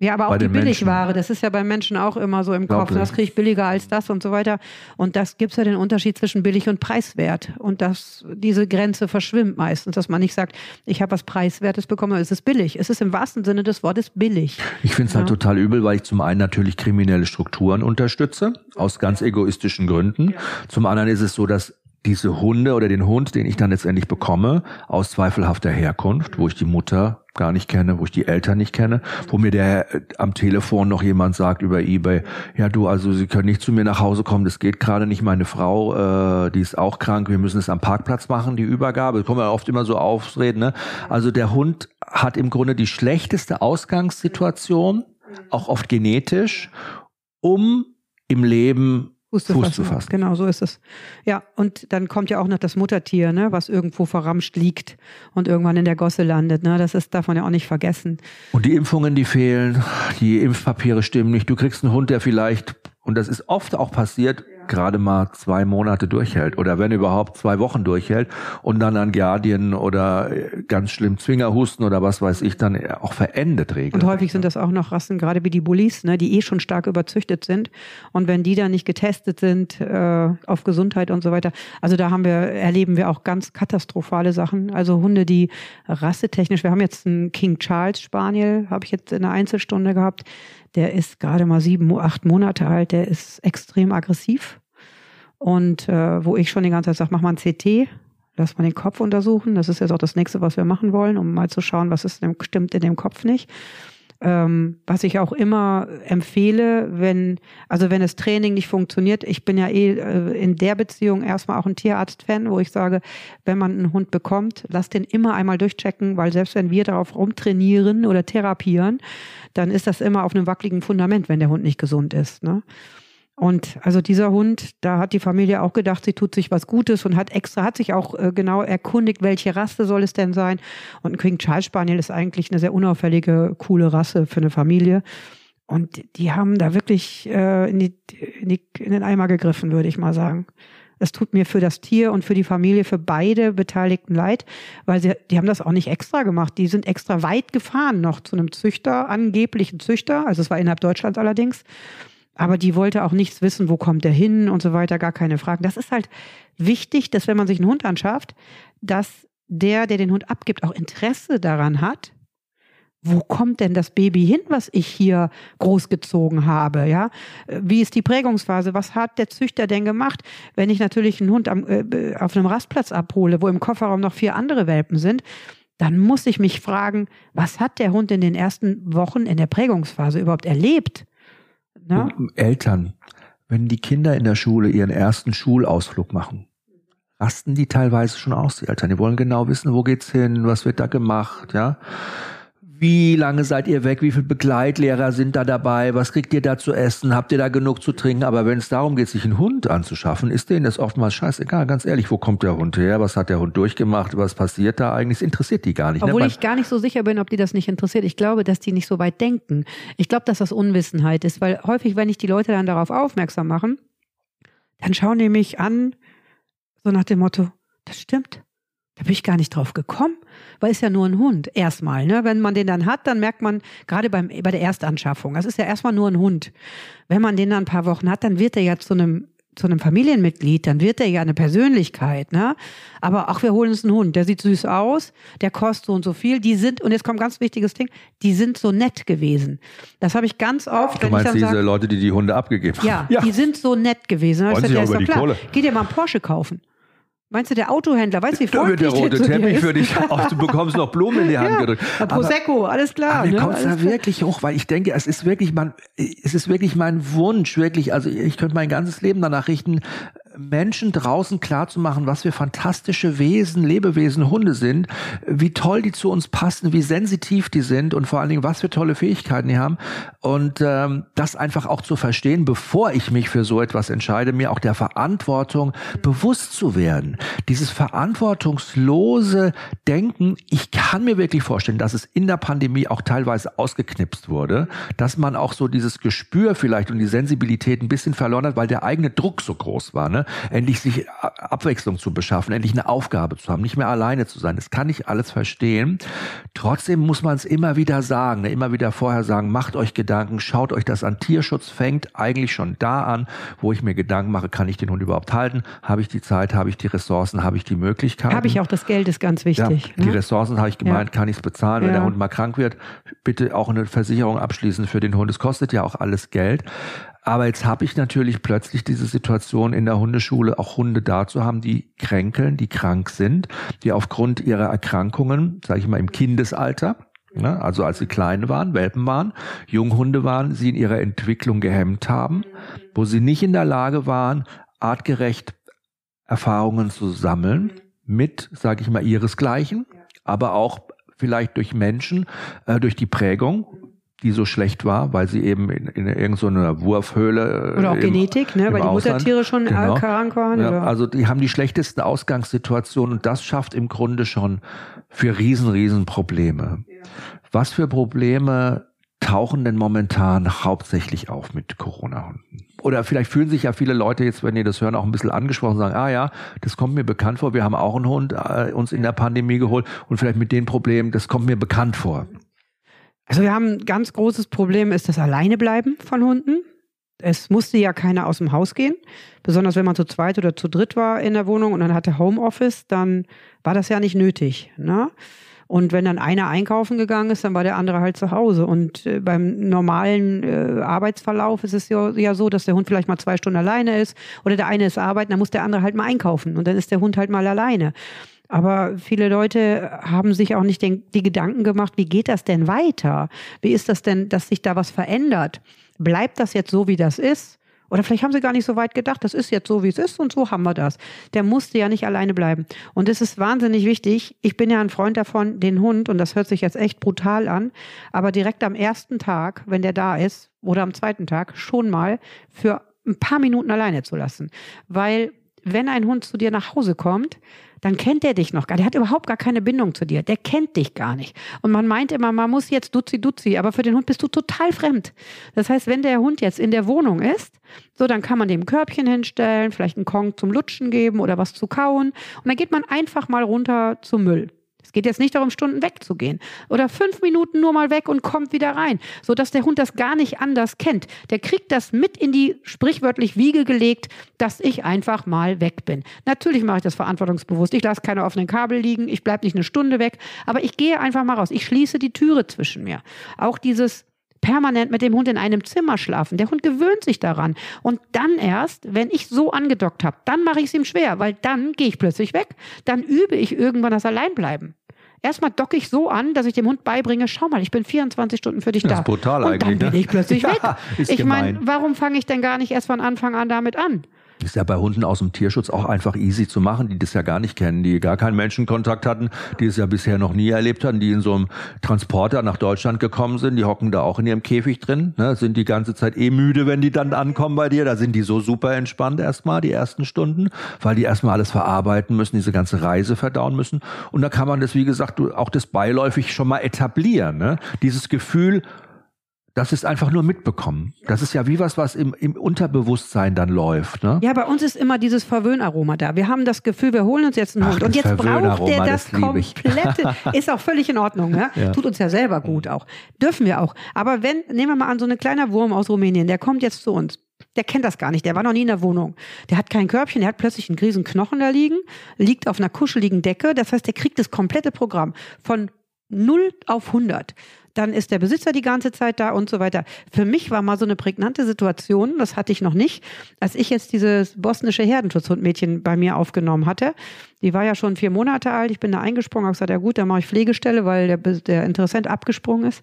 Ja, aber auch die Billigware, das ist ja bei Menschen auch immer so im Kopf. Das kriege ich billiger als das und so weiter. Und das gibt es ja den Unterschied zwischen billig und preiswert. Und das, diese Grenze verschwimmt meistens, dass man nicht sagt, ich habe was Preiswertes bekommen, es ist billig. Es ist im wahrsten Sinne des Wortes billig. Ich finde es halt ja. halt total übel, weil ich zum einen natürlich kriminelle Strukturen unterstütze, aus ganz egoistischen Gründen. Ja. Zum anderen ist es so, dass diese Hunde oder den Hund, den ich dann letztendlich bekomme, aus zweifelhafter Herkunft, wo ich die Mutter gar nicht kenne, wo ich die Eltern nicht kenne, wo mir der äh, am Telefon noch jemand sagt über eBay, ja du, also Sie können nicht zu mir nach Hause kommen, das geht gerade nicht, meine Frau, äh, die ist auch krank, wir müssen es am Parkplatz machen, die Übergabe, kommen wir oft immer so aufreden, ne? Also der Hund hat im Grunde die schlechteste Ausgangssituation, auch oft genetisch, um im Leben Fuß zu, Fuß fassen. zu fassen. Genau, so ist es. Ja, und dann kommt ja auch noch das Muttertier, ne, was irgendwo verramscht liegt und irgendwann in der Gosse landet. Ne? Das ist, darf man ja auch nicht vergessen. Und die Impfungen, die fehlen, die Impfpapiere stimmen nicht. Du kriegst einen Hund, der vielleicht, und das ist oft auch passiert, gerade mal zwei Monate durchhält oder wenn überhaupt zwei Wochen durchhält und dann an Giardien oder äh, ganz schlimm Zwingerhusten oder was weiß ich dann auch verendet regelt. Und häufig sind das auch noch Rassen, gerade wie die Bullies, ne, die eh schon stark überzüchtet sind und wenn die dann nicht getestet sind äh, auf Gesundheit und so weiter, also da haben wir erleben wir auch ganz katastrophale Sachen. Also Hunde, die rassetechnisch, wir haben jetzt einen King Charles Spaniel, habe ich jetzt in einer Einzelstunde gehabt der ist gerade mal sieben, acht Monate alt, der ist extrem aggressiv. Und äh, wo ich schon die ganze Zeit sage, mach mal ein CT, lass mal den Kopf untersuchen. Das ist jetzt auch das nächste, was wir machen wollen, um mal zu schauen, was ist denn, stimmt in dem Kopf nicht. Ähm, was ich auch immer empfehle, wenn, also wenn das Training nicht funktioniert, ich bin ja eh äh, in der Beziehung erstmal auch ein Tierarzt-Fan, wo ich sage, wenn man einen Hund bekommt, lass den immer einmal durchchecken, weil selbst wenn wir darauf rumtrainieren oder therapieren, dann ist das immer auf einem wackeligen Fundament, wenn der Hund nicht gesund ist. Ne? Und also dieser Hund, da hat die Familie auch gedacht, sie tut sich was Gutes und hat extra, hat sich auch äh, genau erkundigt, welche Rasse soll es denn sein. Und ein King Charles Spaniel ist eigentlich eine sehr unauffällige, coole Rasse für eine Familie. Und die haben da wirklich äh, in, die, in, die, in den Eimer gegriffen, würde ich mal sagen. Es tut mir für das Tier und für die Familie, für beide Beteiligten leid, weil sie, die haben das auch nicht extra gemacht. Die sind extra weit gefahren noch zu einem Züchter, angeblichen Züchter. Also es war innerhalb Deutschlands allerdings. Aber die wollte auch nichts wissen, wo kommt der hin und so weiter, gar keine Fragen. Das ist halt wichtig, dass wenn man sich einen Hund anschafft, dass der, der den Hund abgibt, auch Interesse daran hat, wo kommt denn das Baby hin, was ich hier großgezogen habe? Ja, wie ist die Prägungsphase? Was hat der Züchter denn gemacht? Wenn ich natürlich einen Hund am, äh, auf einem Rastplatz abhole, wo im Kofferraum noch vier andere Welpen sind, dann muss ich mich fragen, was hat der Hund in den ersten Wochen in der Prägungsphase überhaupt erlebt? Na? Eltern, wenn die Kinder in der Schule ihren ersten Schulausflug machen, rasten die teilweise schon aus, die Eltern. Die wollen genau wissen, wo geht's hin, was wird da gemacht, ja. Wie lange seid ihr weg? Wie viele Begleitlehrer sind da dabei? Was kriegt ihr da zu essen? Habt ihr da genug zu trinken? Aber wenn es darum geht, sich einen Hund anzuschaffen, ist denen das oftmals scheißegal. Ganz ehrlich, wo kommt der Hund her? Was hat der Hund durchgemacht? Was passiert da eigentlich? Das interessiert die gar nicht. Ne? Obwohl ne? ich gar nicht so sicher bin, ob die das nicht interessiert. Ich glaube, dass die nicht so weit denken. Ich glaube, dass das Unwissenheit ist, weil häufig, wenn ich die Leute dann darauf aufmerksam machen, dann schauen die mich an, so nach dem Motto, das stimmt. Da bin ich gar nicht drauf gekommen, weil es ja nur ein Hund erstmal. Ne? Wenn man den dann hat, dann merkt man gerade beim bei der Erstanschaffung, das ist ja erstmal nur ein Hund. Wenn man den dann ein paar Wochen hat, dann wird er ja zu einem zu einem Familienmitglied, dann wird er ja eine Persönlichkeit, ne? Aber ach, wir holen uns einen Hund, der sieht süß aus, der kostet so und so viel. Die sind, und jetzt kommt ein ganz wichtiges Ding, die sind so nett gewesen. Das habe ich ganz oft. Du meinst diese sag, Leute, die die Hunde abgegeben haben? Ja, ja, die sind so nett gewesen. Freuen sich gesagt, ja, ist doch klar. Kohle. Geh dir mal einen Porsche kaufen. Meinst du, der Autohändler, weißt du, wie freundlich der rote Teppich für dich auch, du bekommst noch Blumen in die Hand ja, gedrückt. Prosecco, aber, alles klar. Aber mir ne? kommt da wirklich hoch, weil ich denke, es ist wirklich mein, es ist wirklich mein Wunsch, wirklich, also ich könnte mein ganzes Leben danach richten, Menschen draußen klarzumachen, was für fantastische Wesen, Lebewesen Hunde sind, wie toll die zu uns passen, wie sensitiv die sind und vor allen Dingen, was für tolle Fähigkeiten die haben. Und ähm, das einfach auch zu verstehen, bevor ich mich für so etwas entscheide, mir auch der Verantwortung bewusst zu werden. Dieses verantwortungslose Denken, ich kann mir wirklich vorstellen, dass es in der Pandemie auch teilweise ausgeknipst wurde, dass man auch so dieses Gespür vielleicht und die Sensibilität ein bisschen verloren hat, weil der eigene Druck so groß war. Ne? Endlich sich Abwechslung zu beschaffen, endlich eine Aufgabe zu haben, nicht mehr alleine zu sein. Das kann ich alles verstehen. Trotzdem muss man es immer wieder sagen, ne? immer wieder vorher sagen, macht euch Gedanken, schaut euch das an. Tierschutz fängt eigentlich schon da an, wo ich mir Gedanken mache, kann ich den Hund überhaupt halten? Habe ich die Zeit, habe ich die Ressourcen, habe ich die Möglichkeit? Habe ich auch das Geld, ist ganz wichtig. Ja, die ne? Ressourcen habe ich gemeint, ja. kann ich es bezahlen, wenn ja. der Hund mal krank wird, bitte auch eine Versicherung abschließen für den Hund. Es kostet ja auch alles Geld. Aber jetzt habe ich natürlich plötzlich diese Situation in der Hundeschule, auch Hunde da zu haben, die kränkeln, die krank sind, die aufgrund ihrer Erkrankungen, sage ich mal im Kindesalter, ne, also als sie klein waren, Welpen waren, Junghunde waren, sie in ihrer Entwicklung gehemmt haben, wo sie nicht in der Lage waren, artgerecht Erfahrungen zu sammeln mit, sage ich mal, ihresgleichen, aber auch vielleicht durch Menschen, äh, durch die Prägung, die so schlecht war, weil sie eben in, in irgendeiner Wurfhöhle. Oder auch im, Genetik, ne? weil die Ausland, Muttertiere schon genau. krank waren. Ja, also die haben die schlechtesten Ausgangssituationen und das schafft im Grunde schon für riesen, riesen Probleme. Ja. Was für Probleme tauchen denn momentan hauptsächlich auf mit Corona-Hunden? Oder vielleicht fühlen sich ja viele Leute jetzt, wenn die das hören, auch ein bisschen angesprochen und sagen, ah ja, das kommt mir bekannt vor, wir haben auch einen Hund äh, uns in der Pandemie geholt und vielleicht mit den Problemen, das kommt mir bekannt vor. Also wir haben ein ganz großes Problem, ist das Alleinebleiben von Hunden. Es musste ja keiner aus dem Haus gehen. Besonders wenn man zu zweit oder zu dritt war in der Wohnung und dann hatte Homeoffice, dann war das ja nicht nötig. Ne? Und wenn dann einer einkaufen gegangen ist, dann war der andere halt zu Hause. Und äh, beim normalen äh, Arbeitsverlauf ist es ja, ja, so, dass der Hund vielleicht mal zwei Stunden alleine ist oder der eine ist arbeiten, dann muss der andere halt mal einkaufen und dann ist der Hund halt mal alleine. Aber viele Leute haben sich auch nicht den, die Gedanken gemacht, wie geht das denn weiter? Wie ist das denn, dass sich da was verändert? Bleibt das jetzt so, wie das ist? Oder vielleicht haben sie gar nicht so weit gedacht, das ist jetzt so, wie es ist und so haben wir das. Der musste ja nicht alleine bleiben. Und es ist wahnsinnig wichtig. Ich bin ja ein Freund davon, den Hund, und das hört sich jetzt echt brutal an, aber direkt am ersten Tag, wenn der da ist, oder am zweiten Tag, schon mal für ein paar Minuten alleine zu lassen. Weil wenn ein Hund zu dir nach Hause kommt, dann kennt der dich noch gar. Der hat überhaupt gar keine Bindung zu dir. Der kennt dich gar nicht. Und man meint immer, man muss jetzt duzi duzi, aber für den Hund bist du total fremd. Das heißt, wenn der Hund jetzt in der Wohnung ist, so dann kann man dem Körbchen hinstellen, vielleicht einen Kong zum Lutschen geben oder was zu kauen und dann geht man einfach mal runter zum Müll. Es geht jetzt nicht darum, Stunden wegzugehen oder fünf Minuten nur mal weg und kommt wieder rein, so dass der Hund das gar nicht anders kennt. Der kriegt das mit in die sprichwörtlich Wiege gelegt, dass ich einfach mal weg bin. Natürlich mache ich das verantwortungsbewusst. Ich lasse keine offenen Kabel liegen. Ich bleibe nicht eine Stunde weg, aber ich gehe einfach mal raus. Ich schließe die Türe zwischen mir. Auch dieses permanent mit dem Hund in einem Zimmer schlafen. Der Hund gewöhnt sich daran. Und dann erst, wenn ich so angedockt habe, dann mache ich es ihm schwer, weil dann gehe ich plötzlich weg. Dann übe ich irgendwann das Alleinbleiben. Erstmal docke ich so an, dass ich dem Hund beibringe, schau mal, ich bin 24 Stunden für dich da. Das ist brutal und eigentlich. Dann bin ne? ich plötzlich *laughs* weg. Ja, ich meine, warum fange ich denn gar nicht erst von Anfang an damit an? Ist ja bei Hunden aus dem Tierschutz auch einfach easy zu machen, die das ja gar nicht kennen, die gar keinen Menschenkontakt hatten, die es ja bisher noch nie erlebt hatten, die in so einem Transporter nach Deutschland gekommen sind, die hocken da auch in ihrem Käfig drin, ne, sind die ganze Zeit eh müde, wenn die dann ankommen bei dir, da sind die so super entspannt erstmal, die ersten Stunden, weil die erstmal alles verarbeiten müssen, diese ganze Reise verdauen müssen. Und da kann man das, wie gesagt, auch das beiläufig schon mal etablieren, ne? dieses Gefühl, das ist einfach nur mitbekommen. Das ist ja wie was, was im, im Unterbewusstsein dann läuft. Ne? Ja, bei uns ist immer dieses Verwöhnaroma da. Wir haben das Gefühl, wir holen uns jetzt einen Ach, Hund. Und jetzt braucht der das, das komplette. *laughs* Ist auch völlig in Ordnung. Ja? Ja. Tut uns ja selber gut auch. Dürfen wir auch. Aber wenn, nehmen wir mal an, so ein kleiner Wurm aus Rumänien, der kommt jetzt zu uns. Der kennt das gar nicht. Der war noch nie in der Wohnung. Der hat kein Körbchen. Der hat plötzlich einen riesen Knochen da liegen, liegt auf einer kuscheligen Decke. Das heißt, der kriegt das komplette Programm von 0 auf 100. Dann ist der Besitzer die ganze Zeit da und so weiter. Für mich war mal so eine prägnante Situation, das hatte ich noch nicht, als ich jetzt dieses bosnische Herdenschutzhundmädchen bei mir aufgenommen hatte. Die war ja schon vier Monate alt. Ich bin da eingesprungen, habe gesagt, ja gut, dann mache ich Pflegestelle, weil der, der Interessent abgesprungen ist.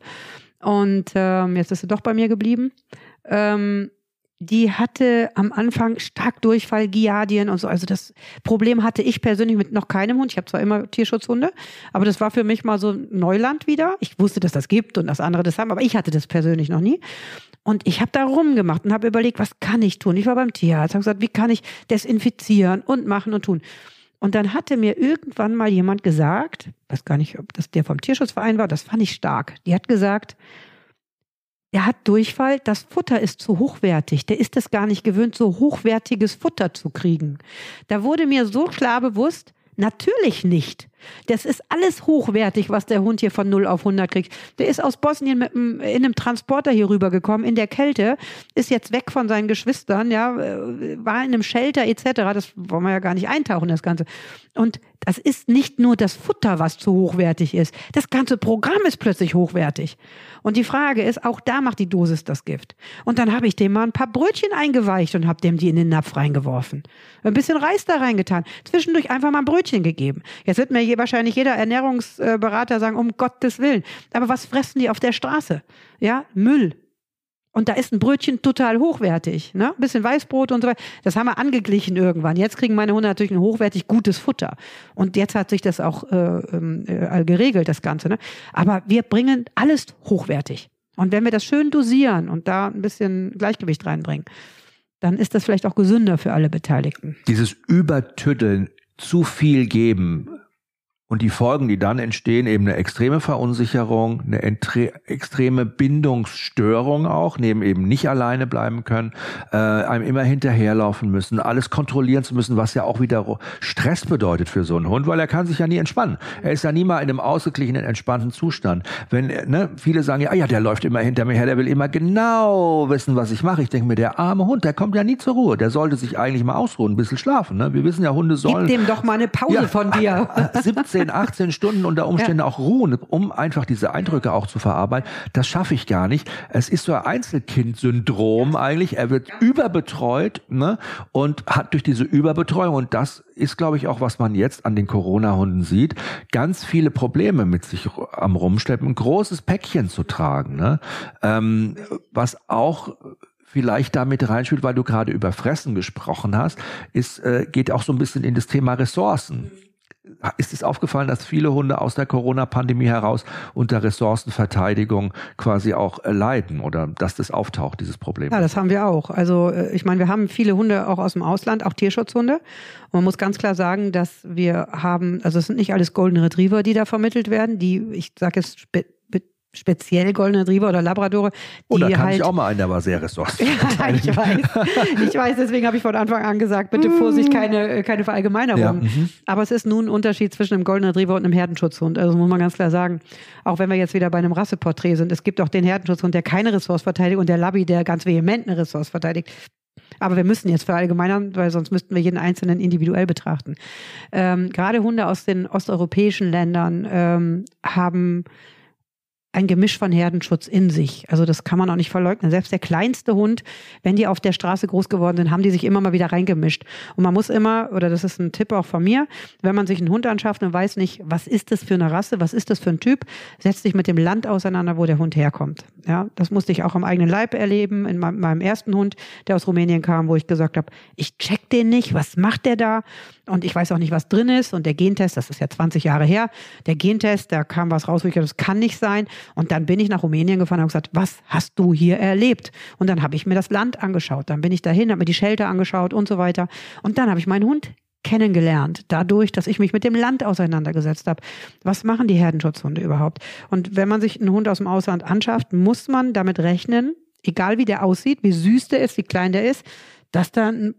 Und ähm, jetzt ist sie doch bei mir geblieben. Ähm, die hatte am Anfang stark Durchfall, Giardien und so. Also das Problem hatte ich persönlich mit noch keinem Hund. Ich habe zwar immer Tierschutzhunde, aber das war für mich mal so Neuland wieder. Ich wusste, dass das gibt und dass andere das haben, aber ich hatte das persönlich noch nie. Und ich habe da rumgemacht und habe überlegt, was kann ich tun? Ich war beim Tierarzt, habe gesagt, wie kann ich desinfizieren und machen und tun? Und dann hatte mir irgendwann mal jemand gesagt, weiß gar nicht, ob das der vom Tierschutzverein war, das fand ich stark. Die hat gesagt, der hat Durchfall, das Futter ist zu hochwertig. Der ist es gar nicht gewöhnt, so hochwertiges Futter zu kriegen. Da wurde mir so klar bewusst, natürlich nicht. Das ist alles hochwertig, was der Hund hier von 0 auf 100 kriegt. Der ist aus Bosnien mit einem, in einem Transporter hier rübergekommen, in der Kälte, ist jetzt weg von seinen Geschwistern, ja, äh, war in einem Shelter etc. Das wollen wir ja gar nicht eintauchen, das Ganze. Und das ist nicht nur das Futter, was zu hochwertig ist. Das ganze Programm ist plötzlich hochwertig. Und die Frage ist, auch da macht die Dosis das Gift. Und dann habe ich dem mal ein paar Brötchen eingeweicht und habe dem die in den Napf reingeworfen. Ein bisschen Reis da reingetan. Zwischendurch einfach mal ein Brötchen gegeben. Jetzt wird mir je, wahrscheinlich jeder Ernährungsberater sagen, um Gottes Willen. Aber was fressen die auf der Straße? Ja, Müll. Und da ist ein Brötchen total hochwertig. Ne? Ein bisschen Weißbrot und so weiter. Das haben wir angeglichen irgendwann. Jetzt kriegen meine Hunde natürlich ein hochwertig gutes Futter. Und jetzt hat sich das auch äh, ähm, äh, geregelt, das Ganze. Ne? Aber wir bringen alles hochwertig. Und wenn wir das schön dosieren und da ein bisschen Gleichgewicht reinbringen, dann ist das vielleicht auch gesünder für alle Beteiligten. Dieses Übertüddeln, zu viel geben und die Folgen, die dann entstehen, eben eine extreme Verunsicherung, eine extreme Bindungsstörung auch, neben eben nicht alleine bleiben können, äh, einem immer hinterherlaufen müssen, alles kontrollieren zu müssen, was ja auch wieder Stress bedeutet für so einen Hund, weil er kann sich ja nie entspannen. Er ist ja nie mal in einem ausgeglichenen, entspannten Zustand. Wenn, äh, ne, viele sagen ja, ah ja, der läuft immer hinter mir her, der will immer genau wissen, was ich mache. Ich denke mir, der arme Hund, der kommt ja nie zur Ruhe. Der sollte sich eigentlich mal ausruhen, ein bisschen schlafen. Ne? Wir wissen ja, Hunde sollen Gib dem doch mal eine Pause von dir. *laughs* 17, 18 Stunden unter Umständen auch ruhen, um einfach diese Eindrücke auch zu verarbeiten. Das schaffe ich gar nicht. Es ist so ein Einzelkind-Syndrom eigentlich. Er wird überbetreut ne? und hat durch diese Überbetreuung, und das ist, glaube ich, auch, was man jetzt an den Corona-Hunden sieht, ganz viele Probleme mit sich am Rumschleppen, ein großes Päckchen zu tragen. Ne? Ähm, was auch vielleicht damit reinspielt, weil du gerade über Fressen gesprochen hast, ist, äh, geht auch so ein bisschen in das Thema Ressourcen ist es aufgefallen, dass viele Hunde aus der Corona-Pandemie heraus unter Ressourcenverteidigung quasi auch äh, leiden oder dass das auftaucht, dieses Problem? Ja, das haben wir auch. Also äh, ich meine, wir haben viele Hunde auch aus dem Ausland, auch Tierschutzhunde. Und man muss ganz klar sagen, dass wir haben, also es sind nicht alles Golden Retriever, die da vermittelt werden, die, ich sage jetzt speziell Golden Retriever oder Labradore. Die oh, da kann halt, ich auch mal einen, der war sehr ressourcenverteidigend. *laughs* ja, ich weiß. Ich weiß, deswegen habe ich von Anfang an gesagt, bitte Vorsicht, keine, keine Verallgemeinerung. Ja, mhm. Aber es ist nun ein Unterschied zwischen einem Golden Retriever und einem Herdenschutzhund. Also muss man ganz klar sagen. Auch wenn wir jetzt wieder bei einem Rasseporträt sind. Es gibt auch den Herdenschutzhund, der keine Ressource verteidigt und der Labby, der ganz vehement eine Ressource verteidigt. Aber wir müssen jetzt verallgemeinern, weil sonst müssten wir jeden Einzelnen individuell betrachten. Ähm, gerade Hunde aus den osteuropäischen Ländern ähm, haben ein Gemisch von Herdenschutz in sich. Also das kann man auch nicht verleugnen. Selbst der kleinste Hund, wenn die auf der Straße groß geworden sind, haben die sich immer mal wieder reingemischt. Und man muss immer, oder das ist ein Tipp auch von mir, wenn man sich einen Hund anschafft und weiß nicht, was ist das für eine Rasse, was ist das für ein Typ, setzt sich mit dem Land auseinander, wo der Hund herkommt. Ja, das musste ich auch am eigenen Leib erleben, in meinem ersten Hund, der aus Rumänien kam, wo ich gesagt habe, ich check den nicht, was macht der da? Und ich weiß auch nicht, was drin ist. Und der Gentest, das ist ja 20 Jahre her, der Gentest, da kam was raus, wo ich dachte, das kann nicht sein. Und dann bin ich nach Rumänien gefahren und habe gesagt, was hast du hier erlebt? Und dann habe ich mir das Land angeschaut. Dann bin ich dahin, habe mir die Shelter angeschaut und so weiter. Und dann habe ich meinen Hund kennengelernt, dadurch, dass ich mich mit dem Land auseinandergesetzt habe. Was machen die Herdenschutzhunde überhaupt? Und wenn man sich einen Hund aus dem Ausland anschafft, muss man damit rechnen, egal wie der aussieht, wie süß der ist, wie klein der ist, dass da ein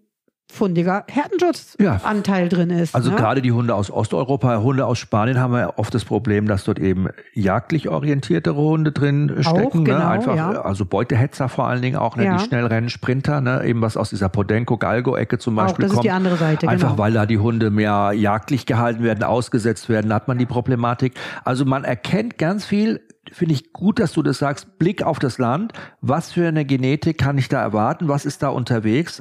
fundiger Härtenschutzanteil ja. drin ist. Also ne? gerade die Hunde aus Osteuropa, Hunde aus Spanien haben wir oft das Problem, dass dort eben jagdlich orientierte Hunde drin stecken. Auch, ne? genau, ne? Einfach, ja. also Beutehetzer vor allen Dingen auch, ne? Ja. die Schnellrennen, Sprinter, ne? eben was aus dieser Podenco-Galgo-Ecke zum Beispiel auch, das kommt. Ist die andere Seite, Einfach genau. weil da die Hunde mehr jagdlich gehalten werden, ausgesetzt werden, hat man die Problematik. Also man erkennt ganz viel finde ich gut, dass du das sagst. Blick auf das Land. Was für eine Genetik kann ich da erwarten? Was ist da unterwegs?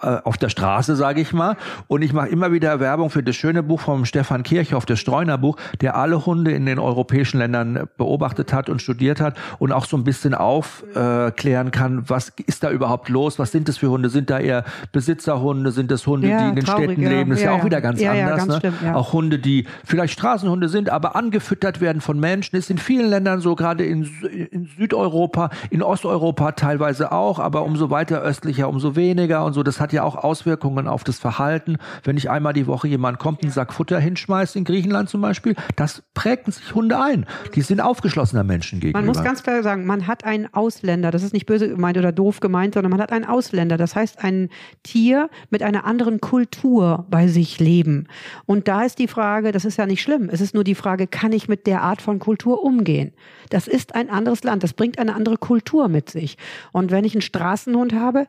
Äh, auf der Straße, sage ich mal. Und ich mache immer wieder Werbung für das schöne Buch vom Stefan Kirchhoff, das Streunerbuch, der alle Hunde in den europäischen Ländern beobachtet hat und studiert hat und auch so ein bisschen aufklären kann, was ist da überhaupt los, was sind das für Hunde? Sind da eher Besitzerhunde, sind das Hunde, ja, die in den traurig, Städten ja. leben? Das ist ja, ja auch wieder ganz anders. Ganz ne? stimmt, auch Hunde, die vielleicht Straßenhunde sind, aber angefüttert werden von Menschen. Ist in vielen Ländern so, gerade in, in Südeuropa, in Osteuropa teilweise auch, aber umso weiter östlicher, umso weniger und so. Das hat hat ja auch Auswirkungen auf das Verhalten. Wenn ich einmal die Woche jemand kommt, einen Sack Futter hinschmeißt, in Griechenland zum Beispiel, das prägen sich Hunde ein. Die sind aufgeschlossener Menschen gegenüber. Man muss ganz klar sagen, man hat einen Ausländer. Das ist nicht böse gemeint oder doof gemeint, sondern man hat einen Ausländer. Das heißt, ein Tier mit einer anderen Kultur bei sich leben. Und da ist die Frage, das ist ja nicht schlimm. Es ist nur die Frage, kann ich mit der Art von Kultur umgehen? Das ist ein anderes Land. Das bringt eine andere Kultur mit sich. Und wenn ich einen Straßenhund habe,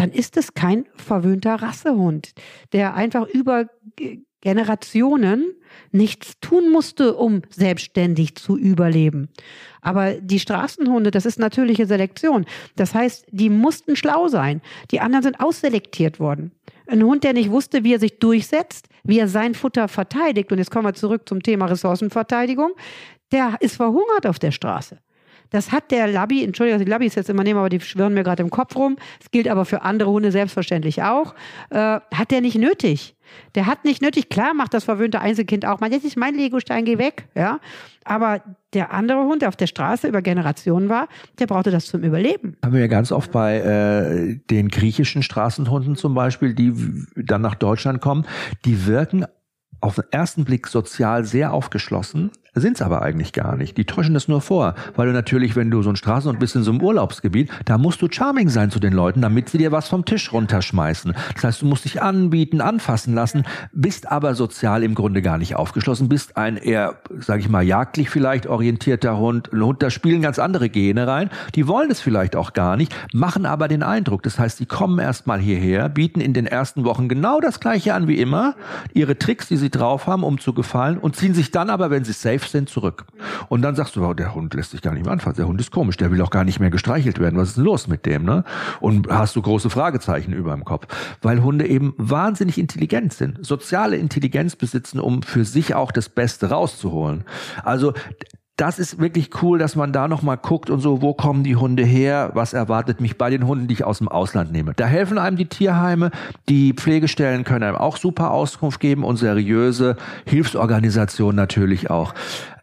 dann ist es kein verwöhnter Rassehund, der einfach über Generationen nichts tun musste, um selbstständig zu überleben. Aber die Straßenhunde, das ist natürliche Selektion. Das heißt, die mussten schlau sein. Die anderen sind ausselektiert worden. Ein Hund, der nicht wusste, wie er sich durchsetzt, wie er sein Futter verteidigt, und jetzt kommen wir zurück zum Thema Ressourcenverteidigung, der ist verhungert auf der Straße. Das hat der Labby, Entschuldigung, dass ich Labby jetzt immer nehme, aber die schwirren mir gerade im Kopf rum. Es gilt aber für andere Hunde selbstverständlich auch. Äh, hat der nicht nötig. Der hat nicht nötig, klar macht das verwöhnte Einzelkind auch mal, jetzt ist mein Legostein, geh weg, ja. Aber der andere Hund, der auf der Straße über Generationen war, der brauchte das zum Überleben. Haben wir ja ganz oft bei äh, den griechischen Straßenhunden zum Beispiel, die dann nach Deutschland kommen, die wirken auf den ersten Blick sozial sehr aufgeschlossen, Sind's aber eigentlich gar nicht. Die täuschen das nur vor. Weil du natürlich, wenn du so ein Straßenhund bist in so einem Urlaubsgebiet, da musst du charming sein zu den Leuten, damit sie dir was vom Tisch runterschmeißen. Das heißt, du musst dich anbieten, anfassen lassen, bist aber sozial im Grunde gar nicht aufgeschlossen, bist ein eher, sag ich mal, jagdlich vielleicht orientierter Hund. Hund, da spielen ganz andere Gene rein. Die wollen es vielleicht auch gar nicht, machen aber den Eindruck. Das heißt, die kommen erstmal hierher, bieten in den ersten Wochen genau das Gleiche an wie immer, ihre Tricks, die sie drauf haben, um zu gefallen und ziehen sich dann aber, wenn sie safe safe sind, zurück. Und dann sagst du, oh, der Hund lässt sich gar nicht mehr anfassen. Der Hund ist komisch, der will auch gar nicht mehr gestreichelt werden. Was ist denn los mit dem? Ne? Und hast du große Fragezeichen über dem Kopf. Weil Hunde eben wahnsinnig intelligent sind, soziale Intelligenz besitzen, um für sich auch das Beste rauszuholen. Also das ist wirklich cool, dass man da nochmal guckt und so, wo kommen die Hunde her, was erwartet mich bei den Hunden, die ich aus dem Ausland nehme. Da helfen einem die Tierheime, die Pflegestellen können einem auch super Auskunft geben und seriöse Hilfsorganisationen natürlich auch.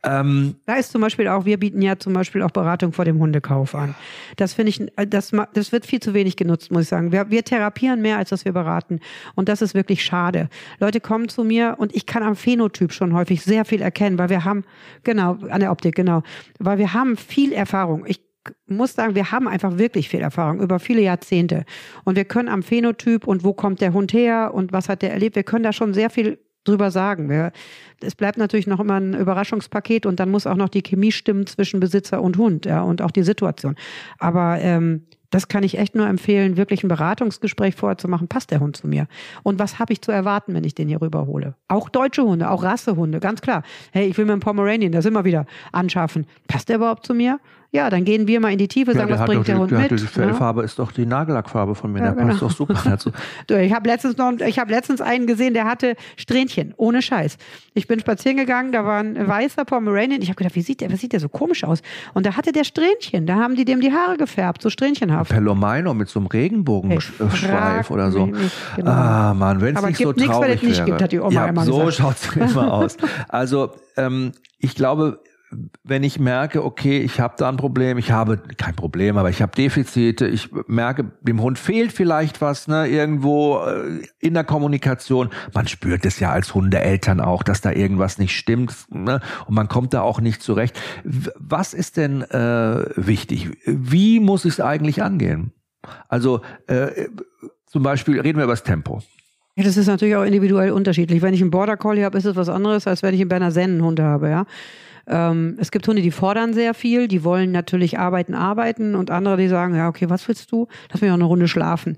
Ähm, da ist zum Beispiel auch, wir bieten ja zum Beispiel auch Beratung vor dem Hundekauf an. Das finde ich, das, das wird viel zu wenig genutzt, muss ich sagen. Wir, wir therapieren mehr, als dass wir beraten. Und das ist wirklich schade. Leute kommen zu mir und ich kann am Phänotyp schon häufig sehr viel erkennen, weil wir haben, genau, an der Optik, genau, weil wir haben viel Erfahrung. Ich muss sagen, wir haben einfach wirklich viel Erfahrung über viele Jahrzehnte. Und wir können am Phänotyp und wo kommt der Hund her und was hat der erlebt, wir können da schon sehr viel drüber sagen. Wir, es bleibt natürlich noch immer ein Überraschungspaket und dann muss auch noch die Chemie stimmen zwischen Besitzer und Hund, ja, und auch die Situation. Aber ähm, das kann ich echt nur empfehlen, wirklich ein Beratungsgespräch vorher zu machen. Passt der Hund zu mir? Und was habe ich zu erwarten, wenn ich den hier rüberhole? Auch deutsche Hunde, auch Rassehunde, ganz klar. Hey, ich will mir einen Pomeranian, das immer wieder anschaffen. Passt der überhaupt zu mir? Ja, dann gehen wir mal in die Tiefe, sagen, ja, was bringt der Hund mit. Die Fellfarbe ja? ist doch die Nagellackfarbe von mir, ja, der genau. passt doch super dazu. *laughs* ich habe letztens noch, ich habe letztens einen gesehen, der hatte Strähnchen, ohne Scheiß. Ich bin spazieren gegangen, da war ein weißer Pomeranian. Ich habe gedacht, wie sieht der, was sieht der so komisch aus? Und da hatte der Strähnchen, da haben die dem die Haare gefärbt, so strähnchenhaft. Pelomino mit so einem Regenbogenschweif oder so. Genau. Ah, Mann, wenn es nicht so traurig nichts, weil es nicht wäre. Gibt, hat die Oma ja, immer so schaut es immer aus. Also, ähm, ich glaube, wenn ich merke, okay, ich habe da ein Problem, ich habe kein Problem, aber ich habe Defizite, ich merke, dem Hund fehlt vielleicht was, ne, irgendwo äh, in der Kommunikation. Man spürt es ja als Hundeeltern auch, dass da irgendwas nicht stimmt, ne, und man kommt da auch nicht zurecht. Was ist denn äh, wichtig? Wie muss ich es eigentlich angehen? Also äh, zum Beispiel reden wir über das Tempo. Ja, das ist natürlich auch individuell unterschiedlich. Wenn ich einen Border Collie habe, ist es was anderes, als wenn ich einen Berner Sennenhund habe, ja. Ähm, es gibt Hunde, die fordern sehr viel, die wollen natürlich arbeiten, arbeiten und andere, die sagen, ja, okay, was willst du? Lass mich auch eine Runde schlafen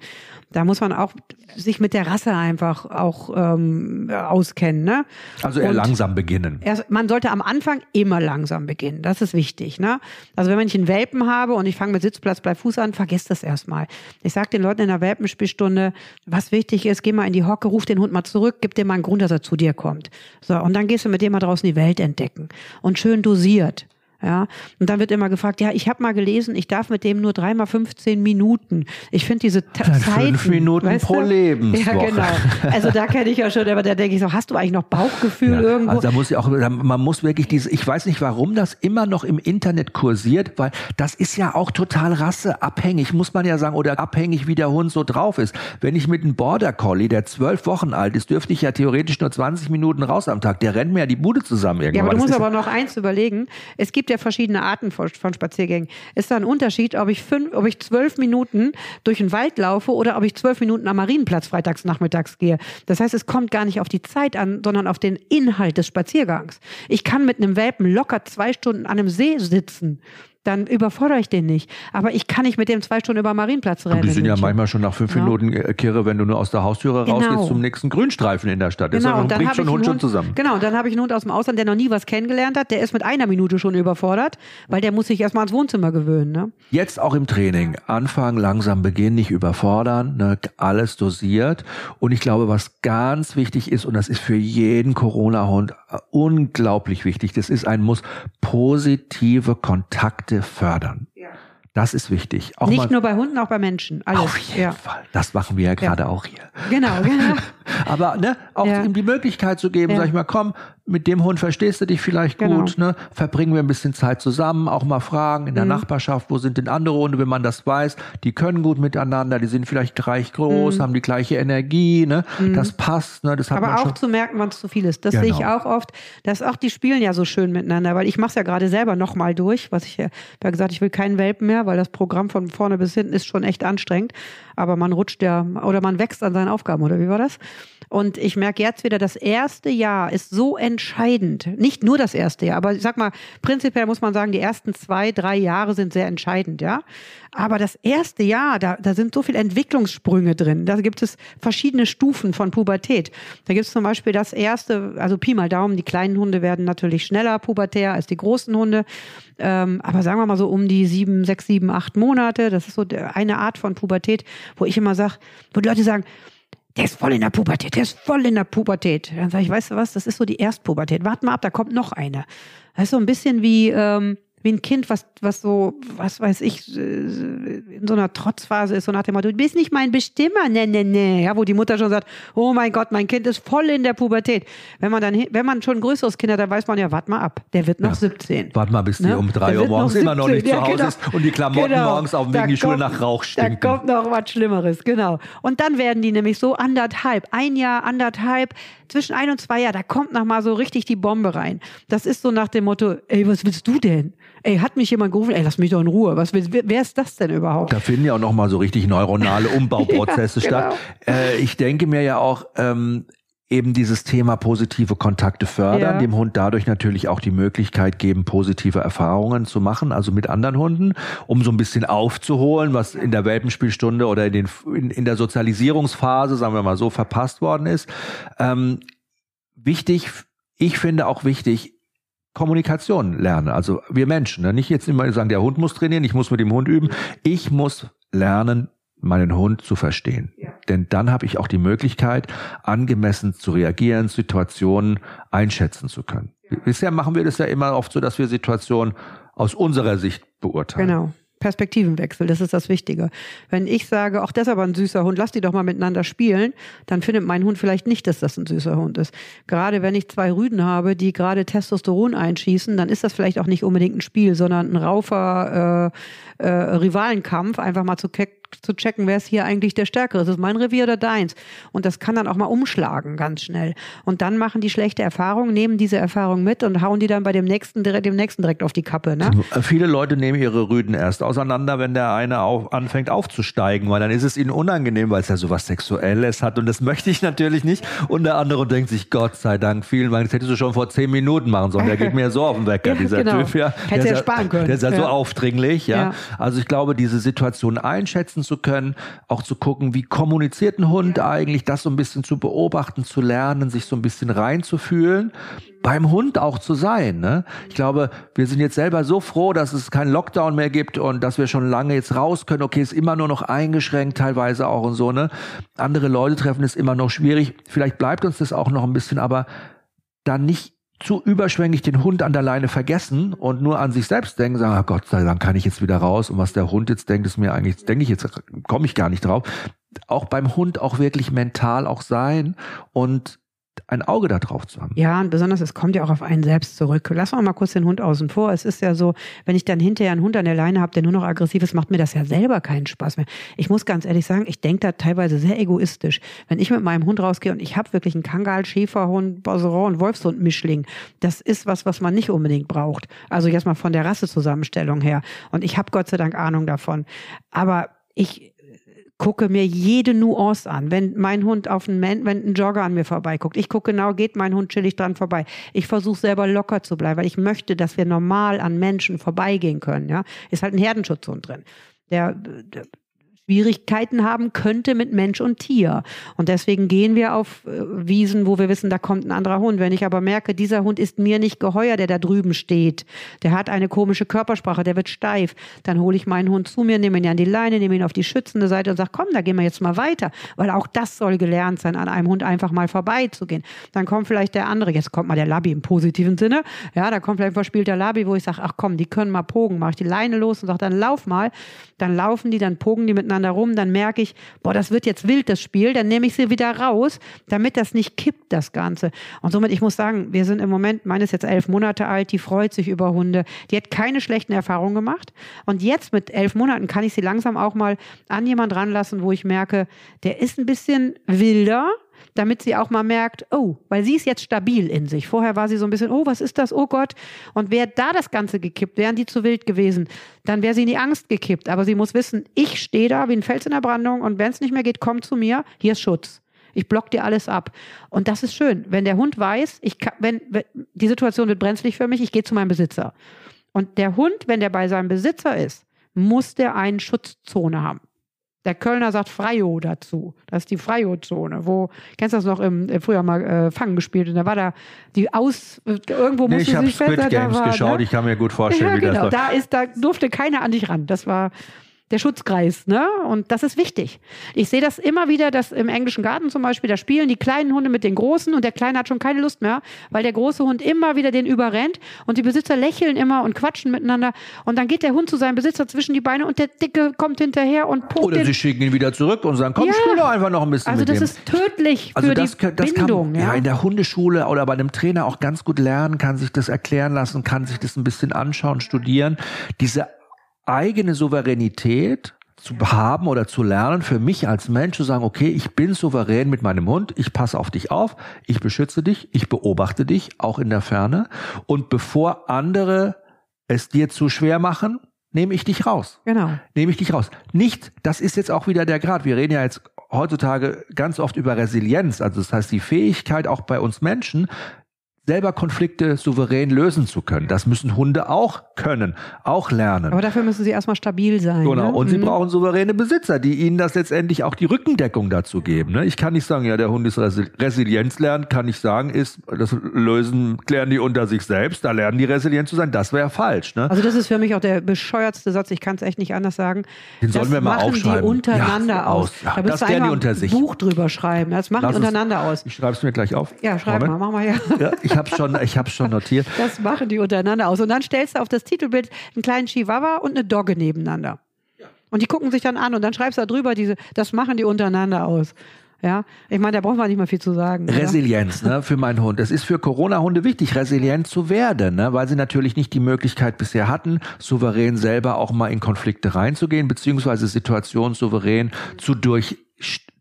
da muss man auch sich mit der Rasse einfach auch ähm, auskennen. Ne? Also eher Und langsam beginnen. Erst, man sollte am Anfang immer langsam beginnen. Das ist wichtig. Ne? Also wenn ich einen Welpen habe und ich fange mit Sitzplatz bei Fuß an, vergesst das erstmal. Ich sage den Leuten in der Welpenspielstunde, was wichtig ist, geh mal in die Hocke, ruf den Hund mal zurück, gib dir mal einen Grund, dass er zu dir kommt. So, und dann gehst du mit dem mal draußen die Welt entdecken. Und schön dosiert. Ja, und dann wird immer gefragt, ja, ich habe mal gelesen, ich darf mit dem nur dreimal 15 Minuten. Ich finde diese Ta Zeiten, fünf Minuten pro Lebenswoche. Ja, genau. Also da kenne ich ja schon, aber da denke ich so, hast du eigentlich noch Bauchgefühl ja, irgendwo? Also da muss ich auch, man muss wirklich diese, ich weiß nicht, warum das immer noch im Internet kursiert, weil das ist ja auch total rasseabhängig, muss man ja sagen, oder abhängig, wie der Hund so drauf ist. Wenn ich mit einem Border Collie, der zwölf Wochen alt ist, dürfte ich ja theoretisch nur 20 Minuten raus am Tag. Der rennt mir ja die Bude zusammen irgendwann. Ja, aber du musst aber noch eins überlegen. Es gibt gibt ja verschiedene Arten von, von Spaziergängen. Ist da ein Unterschied, ob ich, fünf, ob ich zwölf Minuten durch den Wald laufe oder ob ich zwölf Minuten am Marienplatz freitags nachmittags gehe? Das heißt, es kommt gar nicht auf die Zeit an, sondern auf den Inhalt des Spaziergangs. Ich kann mit einem Welpen locker zwei Stunden an einem See sitzen dann überfordere ich den nicht. Aber ich kann nicht mit dem zwei Stunden über Marienplatz rennen. Die sind ja manchmal schon nach fünf genau. Minuten äh, Kirre, wenn du nur aus der Haustüre genau. rausgehst zum nächsten Grünstreifen in der Stadt. Genau, das und dann bringt schon Hund, schon zusammen. Genau, und dann habe ich einen Hund aus dem Ausland, der noch nie was kennengelernt hat. Der ist mit einer Minute schon überfordert, weil der muss sich erstmal ans Wohnzimmer gewöhnen. Ne? Jetzt auch im Training. Anfangen, langsam beginnen, nicht überfordern, ne? alles dosiert. Und ich glaube, was ganz wichtig ist, und das ist für jeden Corona-Hund unglaublich wichtig, das ist ein Muss, positive Kontakte fördern. Das ist wichtig. Auch Nicht nur bei Hunden, auch bei Menschen. Alles. Auf jeden ja. Fall. Das machen wir ja gerade ja. auch hier. Genau, genau. *laughs* Aber ne, auch ja. ihm die Möglichkeit zu geben, sag ich mal, komm, mit dem Hund verstehst du dich vielleicht genau. gut, ne? Verbringen wir ein bisschen Zeit zusammen, auch mal fragen in der mhm. Nachbarschaft, wo sind denn andere Hunde, wenn man das weiß, die können gut miteinander, die sind vielleicht gleich groß, mhm. haben die gleiche Energie, ne? Mhm. Das passt, ne? Das hat Aber auch schon. zu merken, wann es zu viel ist. Das genau. sehe ich auch oft. Dass auch die spielen ja so schön miteinander, weil ich mache es ja gerade selber nochmal durch, was ich ja, ja gesagt, ich will keinen Welpen mehr, weil das Programm von vorne bis hinten ist schon echt anstrengend. Aber man rutscht ja oder man wächst an seinen Aufgaben, oder wie war das? Und ich merke jetzt wieder, das erste Jahr ist so entscheidend. Nicht nur das erste Jahr, aber ich sag mal, prinzipiell muss man sagen, die ersten zwei, drei Jahre sind sehr entscheidend, ja. Aber das erste Jahr, da, da sind so viele Entwicklungssprünge drin. Da gibt es verschiedene Stufen von Pubertät. Da gibt es zum Beispiel das erste, also Pi mal Daumen, die kleinen Hunde werden natürlich schneller pubertär als die großen Hunde. Ähm, aber sagen wir mal so um die sieben, sechs, sieben, acht Monate. Das ist so eine Art von Pubertät, wo ich immer sage, wo die Leute sagen, der ist voll in der Pubertät, der ist voll in der Pubertät. Dann sage ich, weißt du was, das ist so die Erstpubertät. Warte mal ab, da kommt noch eine. Das ist so ein bisschen wie, ähm, wie ein Kind, was, was so, was weiß ich, äh, in so einer Trotzphase ist, so nach dem Motto, du bist nicht mein Bestimmer, ne, ne, ne, ja, wo die Mutter schon sagt, oh mein Gott, mein Kind ist voll in der Pubertät. Wenn man dann, wenn man schon ein größeres Kind hat, dann weiß man ja, warte mal ab, der wird noch ja. 17. Warte mal, bis die ne? um drei Uhr morgens noch immer noch nicht ja, zu Hause genau. ist und die Klamotten genau. morgens auf dem Weg in die Schule nach Rauch stinken. Da kommt noch was Schlimmeres, genau. Und dann werden die nämlich so anderthalb, ein Jahr, anderthalb, zwischen ein und zwei Jahren, da kommt noch mal so richtig die Bombe rein. Das ist so nach dem Motto, ey, was willst du denn? Ey, hat mich jemand gerufen, ey, lass mich doch in Ruhe. Was, wer ist das denn überhaupt? Da finden ja auch nochmal so richtig neuronale *laughs* *laughs* Umbauprozesse ja, genau. statt. Äh, ich denke mir ja auch, ähm, eben dieses Thema positive Kontakte fördern, ja. dem Hund dadurch natürlich auch die Möglichkeit geben, positive Erfahrungen zu machen, also mit anderen Hunden, um so ein bisschen aufzuholen, was in der Welpenspielstunde oder in, den, in, in der Sozialisierungsphase, sagen wir mal so, verpasst worden ist. Ähm, wichtig, ich finde auch wichtig, Kommunikation lernen. Also wir Menschen, ne? nicht jetzt immer sagen, der Hund muss trainieren, ich muss mit dem Hund üben. Ich muss lernen, meinen Hund zu verstehen. Ja. Denn dann habe ich auch die Möglichkeit, angemessen zu reagieren, Situationen einschätzen zu können. Ja. Bisher machen wir das ja immer oft so, dass wir Situationen aus unserer Sicht beurteilen. Genau. Perspektivenwechsel, das ist das Wichtige. Wenn ich sage, auch das ist aber ein süßer Hund, lass die doch mal miteinander spielen, dann findet mein Hund vielleicht nicht, dass das ein süßer Hund ist. Gerade wenn ich zwei Rüden habe, die gerade Testosteron einschießen, dann ist das vielleicht auch nicht unbedingt ein Spiel, sondern ein raufer äh, äh, Rivalenkampf, einfach mal zu zu checken, wer ist hier eigentlich der Stärkere. Ist es mein Revier oder deins? Und das kann dann auch mal umschlagen, ganz schnell. Und dann machen die schlechte Erfahrungen, nehmen diese Erfahrung mit und hauen die dann bei dem nächsten, dem nächsten direkt auf die Kappe. Ne? Viele Leute nehmen ihre Rüden erst auseinander, wenn der eine auf, anfängt aufzusteigen, weil dann ist es ihnen unangenehm, weil es ja sowas Sexuelles hat. Und das *laughs* möchte ich natürlich nicht. Und der andere denkt sich, Gott sei Dank, vielen Dank, das hättest du schon vor zehn Minuten machen sollen. Der geht mir so auf den Wecker, *laughs* ja, dieser genau. Typ. Ja. Hätte er sparen können. Der ist ja, ja. so aufdringlich. Ja. Also ich glaube, diese Situation einschätzen einschätzen zu können, auch zu gucken, wie kommuniziert ein Hund eigentlich, das so ein bisschen zu beobachten, zu lernen, sich so ein bisschen reinzufühlen, beim Hund auch zu sein. Ne? Ich glaube, wir sind jetzt selber so froh, dass es keinen Lockdown mehr gibt und dass wir schon lange jetzt raus können. Okay, ist immer nur noch eingeschränkt, teilweise auch und so. Ne? Andere Leute treffen ist immer noch schwierig. Vielleicht bleibt uns das auch noch ein bisschen, aber dann nicht zu überschwänglich den Hund an der Leine vergessen und nur an sich selbst denken, sagen, oh Gott sei Dank kann ich jetzt wieder raus und was der Hund jetzt denkt, ist mir eigentlich, denke ich jetzt, komme ich gar nicht drauf. Auch beim Hund auch wirklich mental auch sein und ein Auge da drauf zu haben. Ja, und besonders, es kommt ja auch auf einen selbst zurück. Lass mal kurz den Hund außen vor. Es ist ja so, wenn ich dann hinterher einen Hund an der Leine habe, der nur noch aggressiv ist, macht mir das ja selber keinen Spaß mehr. Ich muss ganz ehrlich sagen, ich denke da teilweise sehr egoistisch. Wenn ich mit meinem Hund rausgehe und ich habe wirklich einen Kangal, Schäferhund, Boseron und Wolfshund-Mischling, das ist was, was man nicht unbedingt braucht. Also jetzt mal von der Rassezusammenstellung her. Und ich habe Gott sei Dank Ahnung davon. Aber ich gucke mir jede Nuance an. Wenn mein Hund auf einen, Man wenn ein Jogger an mir vorbeiguckt, ich gucke genau, geht mein Hund chillig dran vorbei. Ich versuche selber locker zu bleiben, weil ich möchte, dass wir normal an Menschen vorbeigehen können. Ja, ist halt ein Herdenschutzhund drin. Der, der Schwierigkeiten haben könnte mit Mensch und Tier. Und deswegen gehen wir auf äh, Wiesen, wo wir wissen, da kommt ein anderer Hund. Wenn ich aber merke, dieser Hund ist mir nicht geheuer, der da drüben steht, der hat eine komische Körpersprache, der wird steif, dann hole ich meinen Hund zu mir, nehme ihn an die Leine, nehme ihn auf die schützende Seite und sage, komm, da gehen wir jetzt mal weiter. Weil auch das soll gelernt sein, an einem Hund einfach mal vorbeizugehen. Dann kommt vielleicht der andere, jetzt kommt mal der Labby im positiven Sinne, ja, da kommt vielleicht ein verspielter Labby, wo ich sage, ach komm, die können mal pogen, mache ich die Leine los und sage, dann lauf mal. Dann laufen die, dann pogen die miteinander miteinander rum, dann merke ich, boah, das wird jetzt wild, das Spiel, dann nehme ich sie wieder raus, damit das nicht kippt, das Ganze. Und somit, ich muss sagen, wir sind im Moment, meine ist jetzt elf Monate alt, die freut sich über Hunde, die hat keine schlechten Erfahrungen gemacht. Und jetzt mit elf Monaten kann ich sie langsam auch mal an jemand ranlassen, wo ich merke, der ist ein bisschen wilder, damit sie auch mal merkt, oh, weil sie ist jetzt stabil in sich. Vorher war sie so ein bisschen, oh, was ist das? Oh Gott. Und wäre da das Ganze gekippt, wären die zu wild gewesen, dann wäre sie in die Angst gekippt. Aber sie muss wissen, ich stehe da wie ein Fels in der Brandung und wenn es nicht mehr geht, komm zu mir, hier ist Schutz. Ich block dir alles ab. Und das ist schön. Wenn der Hund weiß, ich kann, wenn, wenn die Situation wird brenzlig für mich, ich gehe zu meinem Besitzer. Und der Hund, wenn der bei seinem Besitzer ist, muss der eine Schutzzone haben. Der Kölner sagt Freio dazu. Das ist die Freio-Zone, wo, kennst du das noch im, äh, früher mal äh, Fangen gespielt und da war da die Aus, äh, irgendwo nee, musste ich sich Squid Games war, geschaut, ne? ich kann mir gut vorstellen, ja, wie genau. das da ist, da durfte keiner an dich ran. Das war, der Schutzkreis, ne? Und das ist wichtig. Ich sehe das immer wieder, dass im englischen Garten zum Beispiel, da spielen die kleinen Hunde mit den großen und der Kleine hat schon keine Lust mehr, weil der große Hund immer wieder den überrennt und die Besitzer lächeln immer und quatschen miteinander und dann geht der Hund zu seinem Besitzer zwischen die Beine und der Dicke kommt hinterher und pokt Oder sie schicken ihn wieder zurück und sagen, komm, ja. spiel doch einfach noch ein bisschen Also das ist tödlich also für das, die das Bindung. Kann, ja. ja, in der Hundeschule oder bei einem Trainer auch ganz gut lernen, kann sich das erklären lassen, kann sich das ein bisschen anschauen, studieren. Diese eigene Souveränität zu haben oder zu lernen, für mich als Mensch zu sagen, okay, ich bin souverän mit meinem Hund, ich passe auf dich auf, ich beschütze dich, ich beobachte dich, auch in der Ferne. Und bevor andere es dir zu schwer machen, nehme ich dich raus. Genau. Nehme ich dich raus. Nicht, das ist jetzt auch wieder der Grad. Wir reden ja jetzt heutzutage ganz oft über Resilienz, also das heißt die Fähigkeit auch bei uns Menschen, selber Konflikte souverän lösen zu können. Das müssen Hunde auch können, auch lernen. Aber dafür müssen sie erstmal stabil sein. Genau. Ne? Und mhm. sie brauchen souveräne Besitzer, die ihnen das letztendlich auch die Rückendeckung dazu geben. Ne? Ich kann nicht sagen, ja, der Hund ist Resi Resilienz lernen, kann ich sagen, ist, das Lösen klären die unter sich selbst, da lernen die resilient zu sein. Das wäre falsch. Ne? Also das ist für mich auch der bescheuertste Satz, ich kann es echt nicht anders sagen. Den sollen wir mal machen aufschreiben. die untereinander ja, aus. Ja, da das die unter sich. Buch drüber schreiben. Das machen Lass die untereinander uns, aus. Ich schreibe es mir gleich auf. Ja, schreib Moment. mal, mach mal ja. ja ich habe schon, ich habe schon notiert. *laughs* Das machen die untereinander aus. Und dann stellst du auf das Titelbild einen kleinen Chihuahua und eine Dogge nebeneinander. Und die gucken sich dann an und dann schreibst du da drüber, diese, das machen die untereinander aus. Ja, ich meine, da braucht man nicht mal viel zu sagen. Resilienz, ne, für meinen Hund. Es ist für Corona-Hunde wichtig, resilient zu werden, ne, weil sie natürlich nicht die Möglichkeit bisher hatten, souverän selber auch mal in Konflikte reinzugehen, beziehungsweise Situationen souverän zu durch,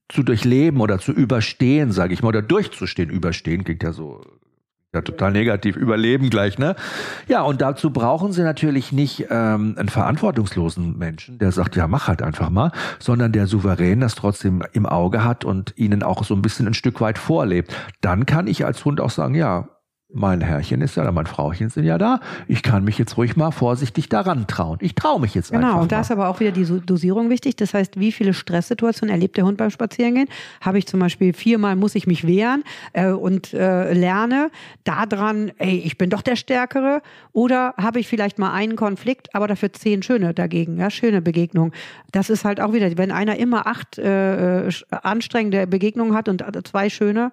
zu durchleben oder zu überstehen, sage ich mal, oder durchzustehen. Überstehen klingt ja so ja, total negativ. Überleben gleich, ne? Ja, und dazu brauchen sie natürlich nicht ähm, einen verantwortungslosen Menschen, der sagt, ja, mach halt einfach mal, sondern der souverän das trotzdem im Auge hat und ihnen auch so ein bisschen ein Stück weit vorlebt. Dann kann ich als Hund auch sagen, ja, mein Herrchen ist ja da, mein Frauchen sind ja da. Ich kann mich jetzt ruhig mal vorsichtig daran trauen. Ich traue mich jetzt genau, einfach. Genau, und da ist aber auch wieder die Dosierung wichtig. Das heißt, wie viele Stresssituationen erlebt der Hund beim Spazierengehen? Habe ich zum Beispiel viermal muss ich mich wehren äh, und äh, lerne daran, ey, ich bin doch der Stärkere. Oder habe ich vielleicht mal einen Konflikt, aber dafür zehn schöne dagegen, ja, schöne Begegnungen. Das ist halt auch wieder, wenn einer immer acht äh, anstrengende Begegnungen hat und zwei schöne,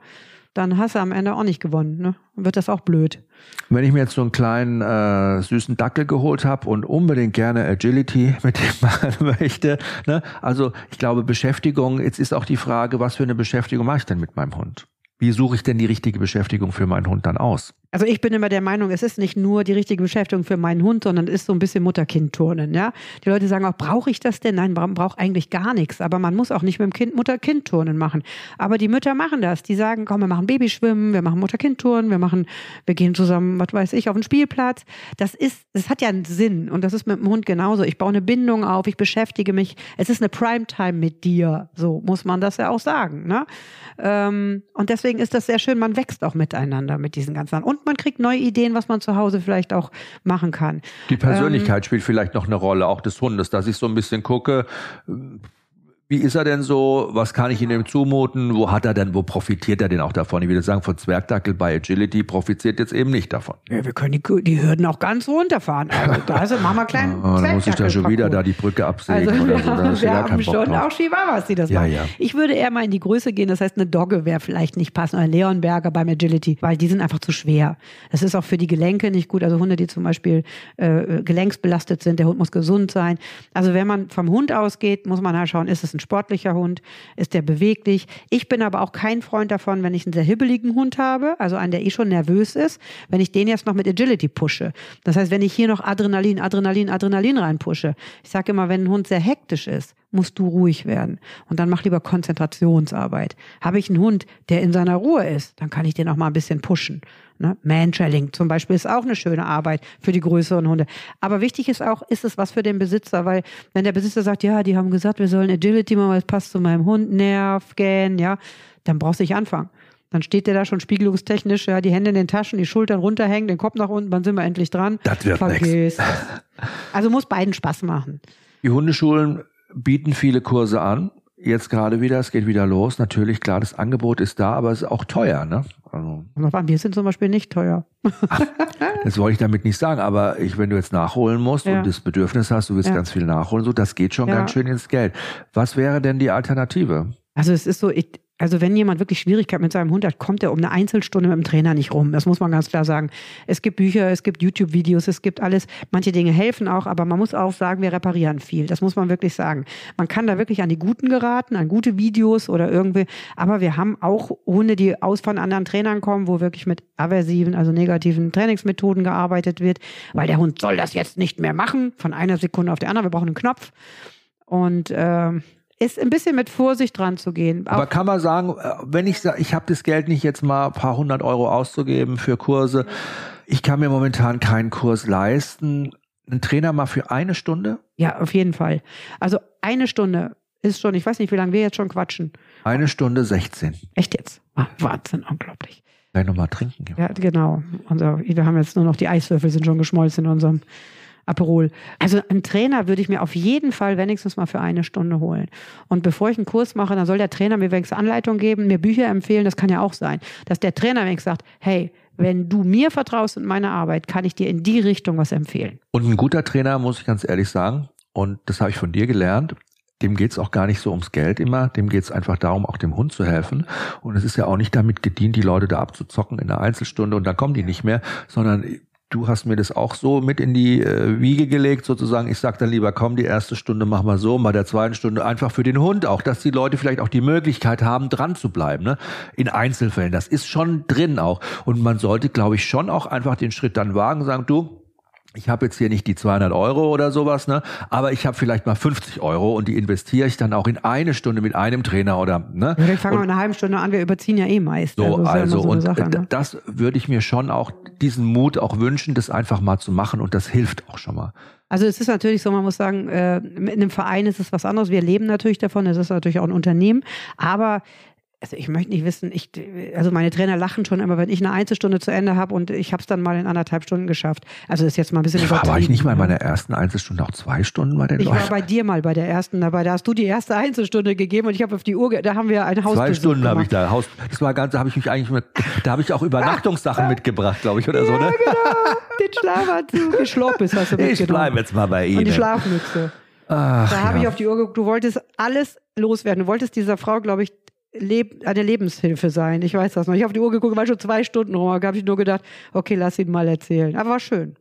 dann hast du am Ende auch nicht gewonnen. Ne? Wird das auch blöd. Wenn ich mir jetzt so einen kleinen äh, süßen Dackel geholt habe und unbedingt gerne Agility *laughs* mit dem machen möchte, ne? also ich glaube Beschäftigung, jetzt ist auch die Frage, was für eine Beschäftigung mache ich denn mit meinem Hund? Wie suche ich denn die richtige Beschäftigung für meinen Hund dann aus? Also ich bin immer der Meinung, es ist nicht nur die richtige Beschäftigung für meinen Hund, sondern es ist so ein bisschen Mutter-Kind-Turnen. Ja? Die Leute sagen auch, brauche ich das denn? Nein, man braucht eigentlich gar nichts. Aber man muss auch nicht mit dem Kind Mutter-Kind-Turnen machen. Aber die Mütter machen das. Die sagen, komm, wir machen Babyschwimmen, wir machen Mutter-Kind-Turnen, wir machen, wir gehen zusammen, was weiß ich, auf den Spielplatz. Das ist, das hat ja einen Sinn. Und das ist mit dem Hund genauso. Ich baue eine Bindung auf, ich beschäftige mich. Es ist eine Primetime mit dir. So muss man das ja auch sagen. Ne? Ähm, und deswegen ist das sehr schön. Man wächst auch miteinander mit diesen ganzen. Und man kriegt neue Ideen, was man zu Hause vielleicht auch machen kann. Die Persönlichkeit ähm, spielt vielleicht noch eine Rolle, auch des Hundes, dass ich so ein bisschen gucke, wie ist er denn so? Was kann ich ihm zumuten? Wo hat er denn, wo profitiert er denn auch davon? Ich würde sagen, von Zwergdackel bei Agility profitiert jetzt eben nicht davon. Ja, wir können die, die Hürden auch ganz runterfahren. Also, *laughs* da ist, machen wir kleinen oh, Dann muss ich da schon wieder da die Brücke absägen also, oder so. Da wir haben schon drauf. auch Chihuahuas, die das ja, machen. Ja. Ich würde eher mal in die Größe gehen. Das heißt, eine Dogge wäre vielleicht nicht passend. Oder Leonberger beim Agility, weil die sind einfach zu schwer. Das ist auch für die Gelenke nicht gut. Also Hunde, die zum Beispiel äh, gelenksbelastet sind, der Hund muss gesund sein. Also wenn man vom Hund ausgeht, muss man halt schauen, ist es ein sportlicher Hund? Ist der beweglich? Ich bin aber auch kein Freund davon, wenn ich einen sehr hibbeligen Hund habe, also einen, der eh schon nervös ist, wenn ich den jetzt noch mit Agility pushe. Das heißt, wenn ich hier noch Adrenalin, Adrenalin, Adrenalin reinpushe. Ich sage immer, wenn ein Hund sehr hektisch ist, musst du ruhig werden. Und dann mach lieber Konzentrationsarbeit. Habe ich einen Hund, der in seiner Ruhe ist, dann kann ich den auch mal ein bisschen pushen. Ne? Man-Trailing zum Beispiel ist auch eine schöne Arbeit für die größeren Hunde. Aber wichtig ist auch, ist es was für den Besitzer, weil wenn der Besitzer sagt, ja, die haben gesagt, wir sollen Agility machen, weil es passt zu meinem Hund, Nerv, Gähn, ja, dann brauchst du nicht anfangen. Dann steht der da schon spiegelungstechnisch, ja, die Hände in den Taschen, die Schultern runterhängen, den Kopf nach unten, wann sind wir endlich dran? Das wird Vergiss. Also muss beiden Spaß machen. Die Hundeschulen bieten viele Kurse an jetzt gerade wieder, es geht wieder los. Natürlich, klar, das Angebot ist da, aber es ist auch teuer, ne? Also, wir sind zum Beispiel nicht teuer. Ach, *laughs* das wollte ich damit nicht sagen, aber ich, wenn du jetzt nachholen musst ja. und das Bedürfnis hast, du willst ja. ganz viel nachholen, so, das geht schon ja. ganz schön ins Geld. Was wäre denn die Alternative? Also es ist so, ich, also wenn jemand wirklich Schwierigkeiten mit seinem Hund hat, kommt er um eine Einzelstunde mit dem Trainer nicht rum. Das muss man ganz klar sagen. Es gibt Bücher, es gibt YouTube-Videos, es gibt alles. Manche Dinge helfen auch, aber man muss auch sagen, wir reparieren viel. Das muss man wirklich sagen. Man kann da wirklich an die Guten geraten, an gute Videos oder irgendwie. Aber wir haben auch, ohne die aus von anderen Trainern kommen, wo wirklich mit aversiven, also negativen Trainingsmethoden gearbeitet wird, weil der Hund soll das jetzt nicht mehr machen, von einer Sekunde auf die andere. Wir brauchen einen Knopf. Und äh, ist ein bisschen mit Vorsicht dran zu gehen. Aber kann man sagen, äh, wenn ich sage, ich habe das Geld nicht jetzt mal ein paar hundert Euro auszugeben für Kurse, ich kann mir momentan keinen Kurs leisten. Ein Trainer mal für eine Stunde? Ja, auf jeden Fall. Also eine Stunde ist schon, ich weiß nicht, wie lange wir jetzt schon quatschen. Eine Stunde 16. Echt jetzt? Ah, Wahnsinn, unglaublich. Gleich nochmal trinken. Ja, genau. Also, wir haben jetzt nur noch die Eiswürfel sind schon geschmolzen in unserem Aperol. Also einen Trainer würde ich mir auf jeden Fall wenigstens mal für eine Stunde holen. Und bevor ich einen Kurs mache, dann soll der Trainer mir wenigstens Anleitung geben, mir Bücher empfehlen. Das kann ja auch sein, dass der Trainer wenigstens sagt, hey, wenn du mir vertraust und meiner Arbeit, kann ich dir in die Richtung was empfehlen. Und ein guter Trainer, muss ich ganz ehrlich sagen, und das habe ich von dir gelernt, dem geht's auch gar nicht so ums Geld immer, dem geht's einfach darum, auch dem Hund zu helfen. Und es ist ja auch nicht damit gedient, die Leute da abzuzocken in der Einzelstunde und dann kommen die nicht mehr, sondern du hast mir das auch so mit in die äh, Wiege gelegt, sozusagen. Ich sag dann lieber, komm, die erste Stunde machen wir so, bei der zweiten Stunde einfach für den Hund auch, dass die Leute vielleicht auch die Möglichkeit haben, dran zu bleiben, ne? In Einzelfällen. Das ist schon drin auch. Und man sollte, glaube ich, schon auch einfach den Schritt dann wagen, sagen, du, ich habe jetzt hier nicht die 200 Euro oder sowas, ne? aber ich habe vielleicht mal 50 Euro und die investiere ich dann auch in eine Stunde mit einem Trainer oder ne? Ja, ich fange mal eine halbe Stunde an, wir überziehen ja eh meist. So, also, also so und Sache, ne? das würde ich mir schon auch diesen Mut auch wünschen, das einfach mal zu machen und das hilft auch schon mal. Also es ist natürlich so, man muss sagen, äh, in einem Verein ist es was anderes. Wir leben natürlich davon, es ist natürlich auch ein Unternehmen, aber also ich möchte nicht wissen, ich, also meine Trainer lachen schon immer, wenn ich eine Einzelstunde zu Ende habe und ich habe es dann mal in anderthalb Stunden geschafft. Also das ist jetzt mal ein bisschen ich war, war ich nicht mal in meiner ersten Einzelstunde auch zwei Stunden bei den Ich Leuten? war bei dir mal bei der ersten dabei. Da hast du die erste Einzelstunde gegeben und ich habe auf die Uhr, da haben wir ein Haus Zwei Stunden habe ich da. Haus, das war ganz, da habe ich mich eigentlich mit, da habe ich auch Übernachtungssachen *laughs* mitgebracht, glaube ich, oder ja, so, ne? genau. Den Schlafanzug, Geschloppes hast du *laughs* mitgenommen. Ich bleibe jetzt mal bei Ihnen. Und die Schlafmütze. Ach, da habe ja. ich auf die Uhr geguckt, du wolltest alles loswerden. Du wolltest dieser Frau, glaube ich, Leb eine Lebenshilfe sein. Ich weiß das noch. Ich habe auf die Uhr geguckt, war schon zwei Stunden rum. Da habe ich nur gedacht, okay, lass ihn mal erzählen. Aber war schön.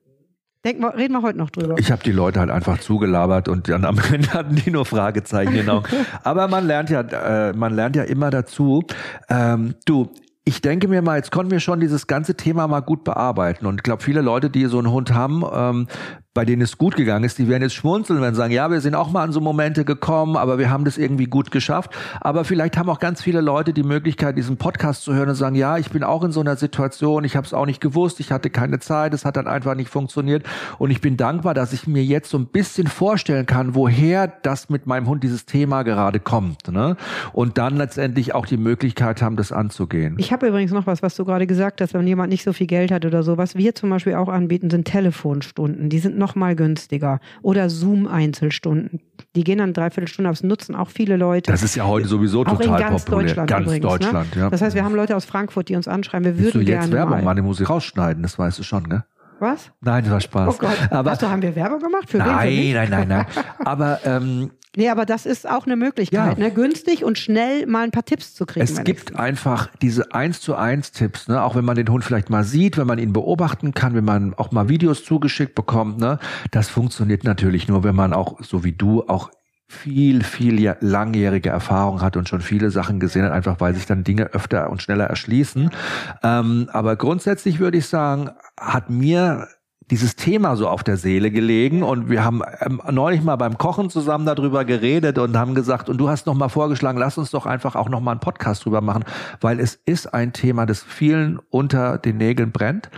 Denk mal, reden wir heute noch drüber. Ich habe die Leute halt einfach zugelabert und dann am *laughs* Ende hatten die nur Fragezeichen genau. Aber man lernt ja, äh, man lernt ja immer dazu. Ähm, du, ich denke mir mal, jetzt konnten wir schon dieses ganze Thema mal gut bearbeiten. Und ich glaube, viele Leute, die so einen Hund haben, ähm, bei denen es gut gegangen ist, die werden jetzt schmunzeln, sie sagen, ja, wir sind auch mal an so Momente gekommen, aber wir haben das irgendwie gut geschafft. Aber vielleicht haben auch ganz viele Leute die Möglichkeit, diesen Podcast zu hören und sagen, ja, ich bin auch in so einer Situation, ich habe es auch nicht gewusst, ich hatte keine Zeit, es hat dann einfach nicht funktioniert. Und ich bin dankbar, dass ich mir jetzt so ein bisschen vorstellen kann, woher das mit meinem Hund, dieses Thema gerade kommt. Ne? Und dann letztendlich auch die Möglichkeit haben, das anzugehen. Ich habe übrigens noch was, was du gerade gesagt hast, wenn jemand nicht so viel Geld hat oder so. Was wir zum Beispiel auch anbieten, sind Telefonstunden. Die sind noch mal günstiger. Oder Zoom-Einzelstunden. Die gehen dann dreiviertel Stunde, aber es nutzen auch viele Leute. Das ist ja heute sowieso auch total in ganz populär. Deutschland ganz übrigens, ne? Deutschland, ne? ja. Das heißt, wir haben Leute aus Frankfurt, die uns anschreiben, wir würden du jetzt gerne Werbung mal. machen, die muss ich rausschneiden, das weißt du schon, ne? Was? Nein, das war Spaß. Oh Gott. Aber, Achso, haben wir Werbung gemacht? Für nein, wen? Für nein, nein, nein. Aber ähm, Nee, aber das ist auch eine Möglichkeit, ja. ne? günstig und schnell mal ein paar Tipps zu kriegen. Es gibt einfach diese eins zu eins Tipps, ne? auch wenn man den Hund vielleicht mal sieht, wenn man ihn beobachten kann, wenn man auch mal Videos zugeschickt bekommt. Ne? Das funktioniert natürlich nur, wenn man auch, so wie du, auch viel, viel langjährige Erfahrung hat und schon viele Sachen gesehen hat, einfach weil sich dann Dinge öfter und schneller erschließen. Ähm, aber grundsätzlich würde ich sagen, hat mir dieses Thema so auf der Seele gelegen und wir haben ähm, neulich mal beim Kochen zusammen darüber geredet und haben gesagt und du hast noch mal vorgeschlagen, lass uns doch einfach auch noch mal einen Podcast drüber machen, weil es ist ein Thema, das vielen unter den Nägeln brennt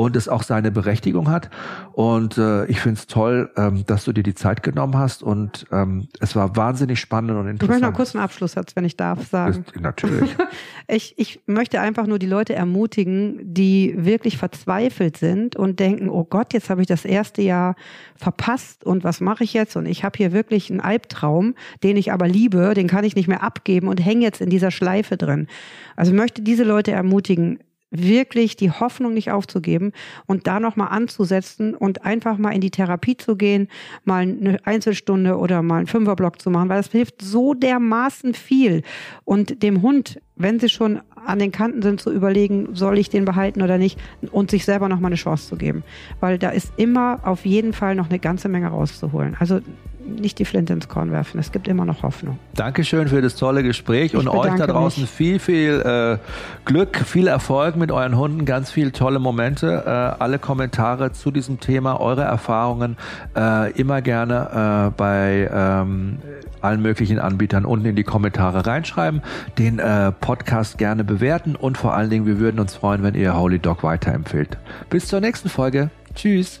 und es auch seine Berechtigung hat. Und äh, ich finde es toll, ähm, dass du dir die Zeit genommen hast und ähm, es war wahnsinnig spannend und interessant. Ich möchte noch kurz einen Abschlusssatz, wenn ich darf, sagen. Ist, natürlich. *laughs* ich, ich möchte einfach nur die Leute ermutigen, die wirklich verzweifelt sind und denken, oh Gott, jetzt habe ich das erste Jahr verpasst und was mache ich jetzt? Und ich habe hier wirklich einen Albtraum, den ich aber liebe, den kann ich nicht mehr abgeben und hänge jetzt in dieser Schleife drin. Also ich möchte diese Leute ermutigen, wirklich die Hoffnung nicht aufzugeben und da nochmal anzusetzen und einfach mal in die Therapie zu gehen, mal eine Einzelstunde oder mal einen Fünferblock zu machen, weil das hilft so dermaßen viel. Und dem Hund, wenn sie schon an den Kanten sind, zu überlegen, soll ich den behalten oder nicht und sich selber nochmal eine Chance zu geben. Weil da ist immer auf jeden Fall noch eine ganze Menge rauszuholen. Also nicht die Flinte ins Korn werfen. Es gibt immer noch Hoffnung. Dankeschön für das tolle Gespräch ich und euch da draußen mich. viel, viel äh, Glück, viel Erfolg mit euren Hunden, ganz viele tolle Momente. Äh, alle Kommentare zu diesem Thema, eure Erfahrungen äh, immer gerne äh, bei ähm, allen möglichen Anbietern unten in die Kommentare reinschreiben, den äh, Podcast gerne bewerten und vor allen Dingen, wir würden uns freuen, wenn ihr Holy Dog weiterempfehlt. Bis zur nächsten Folge. Tschüss.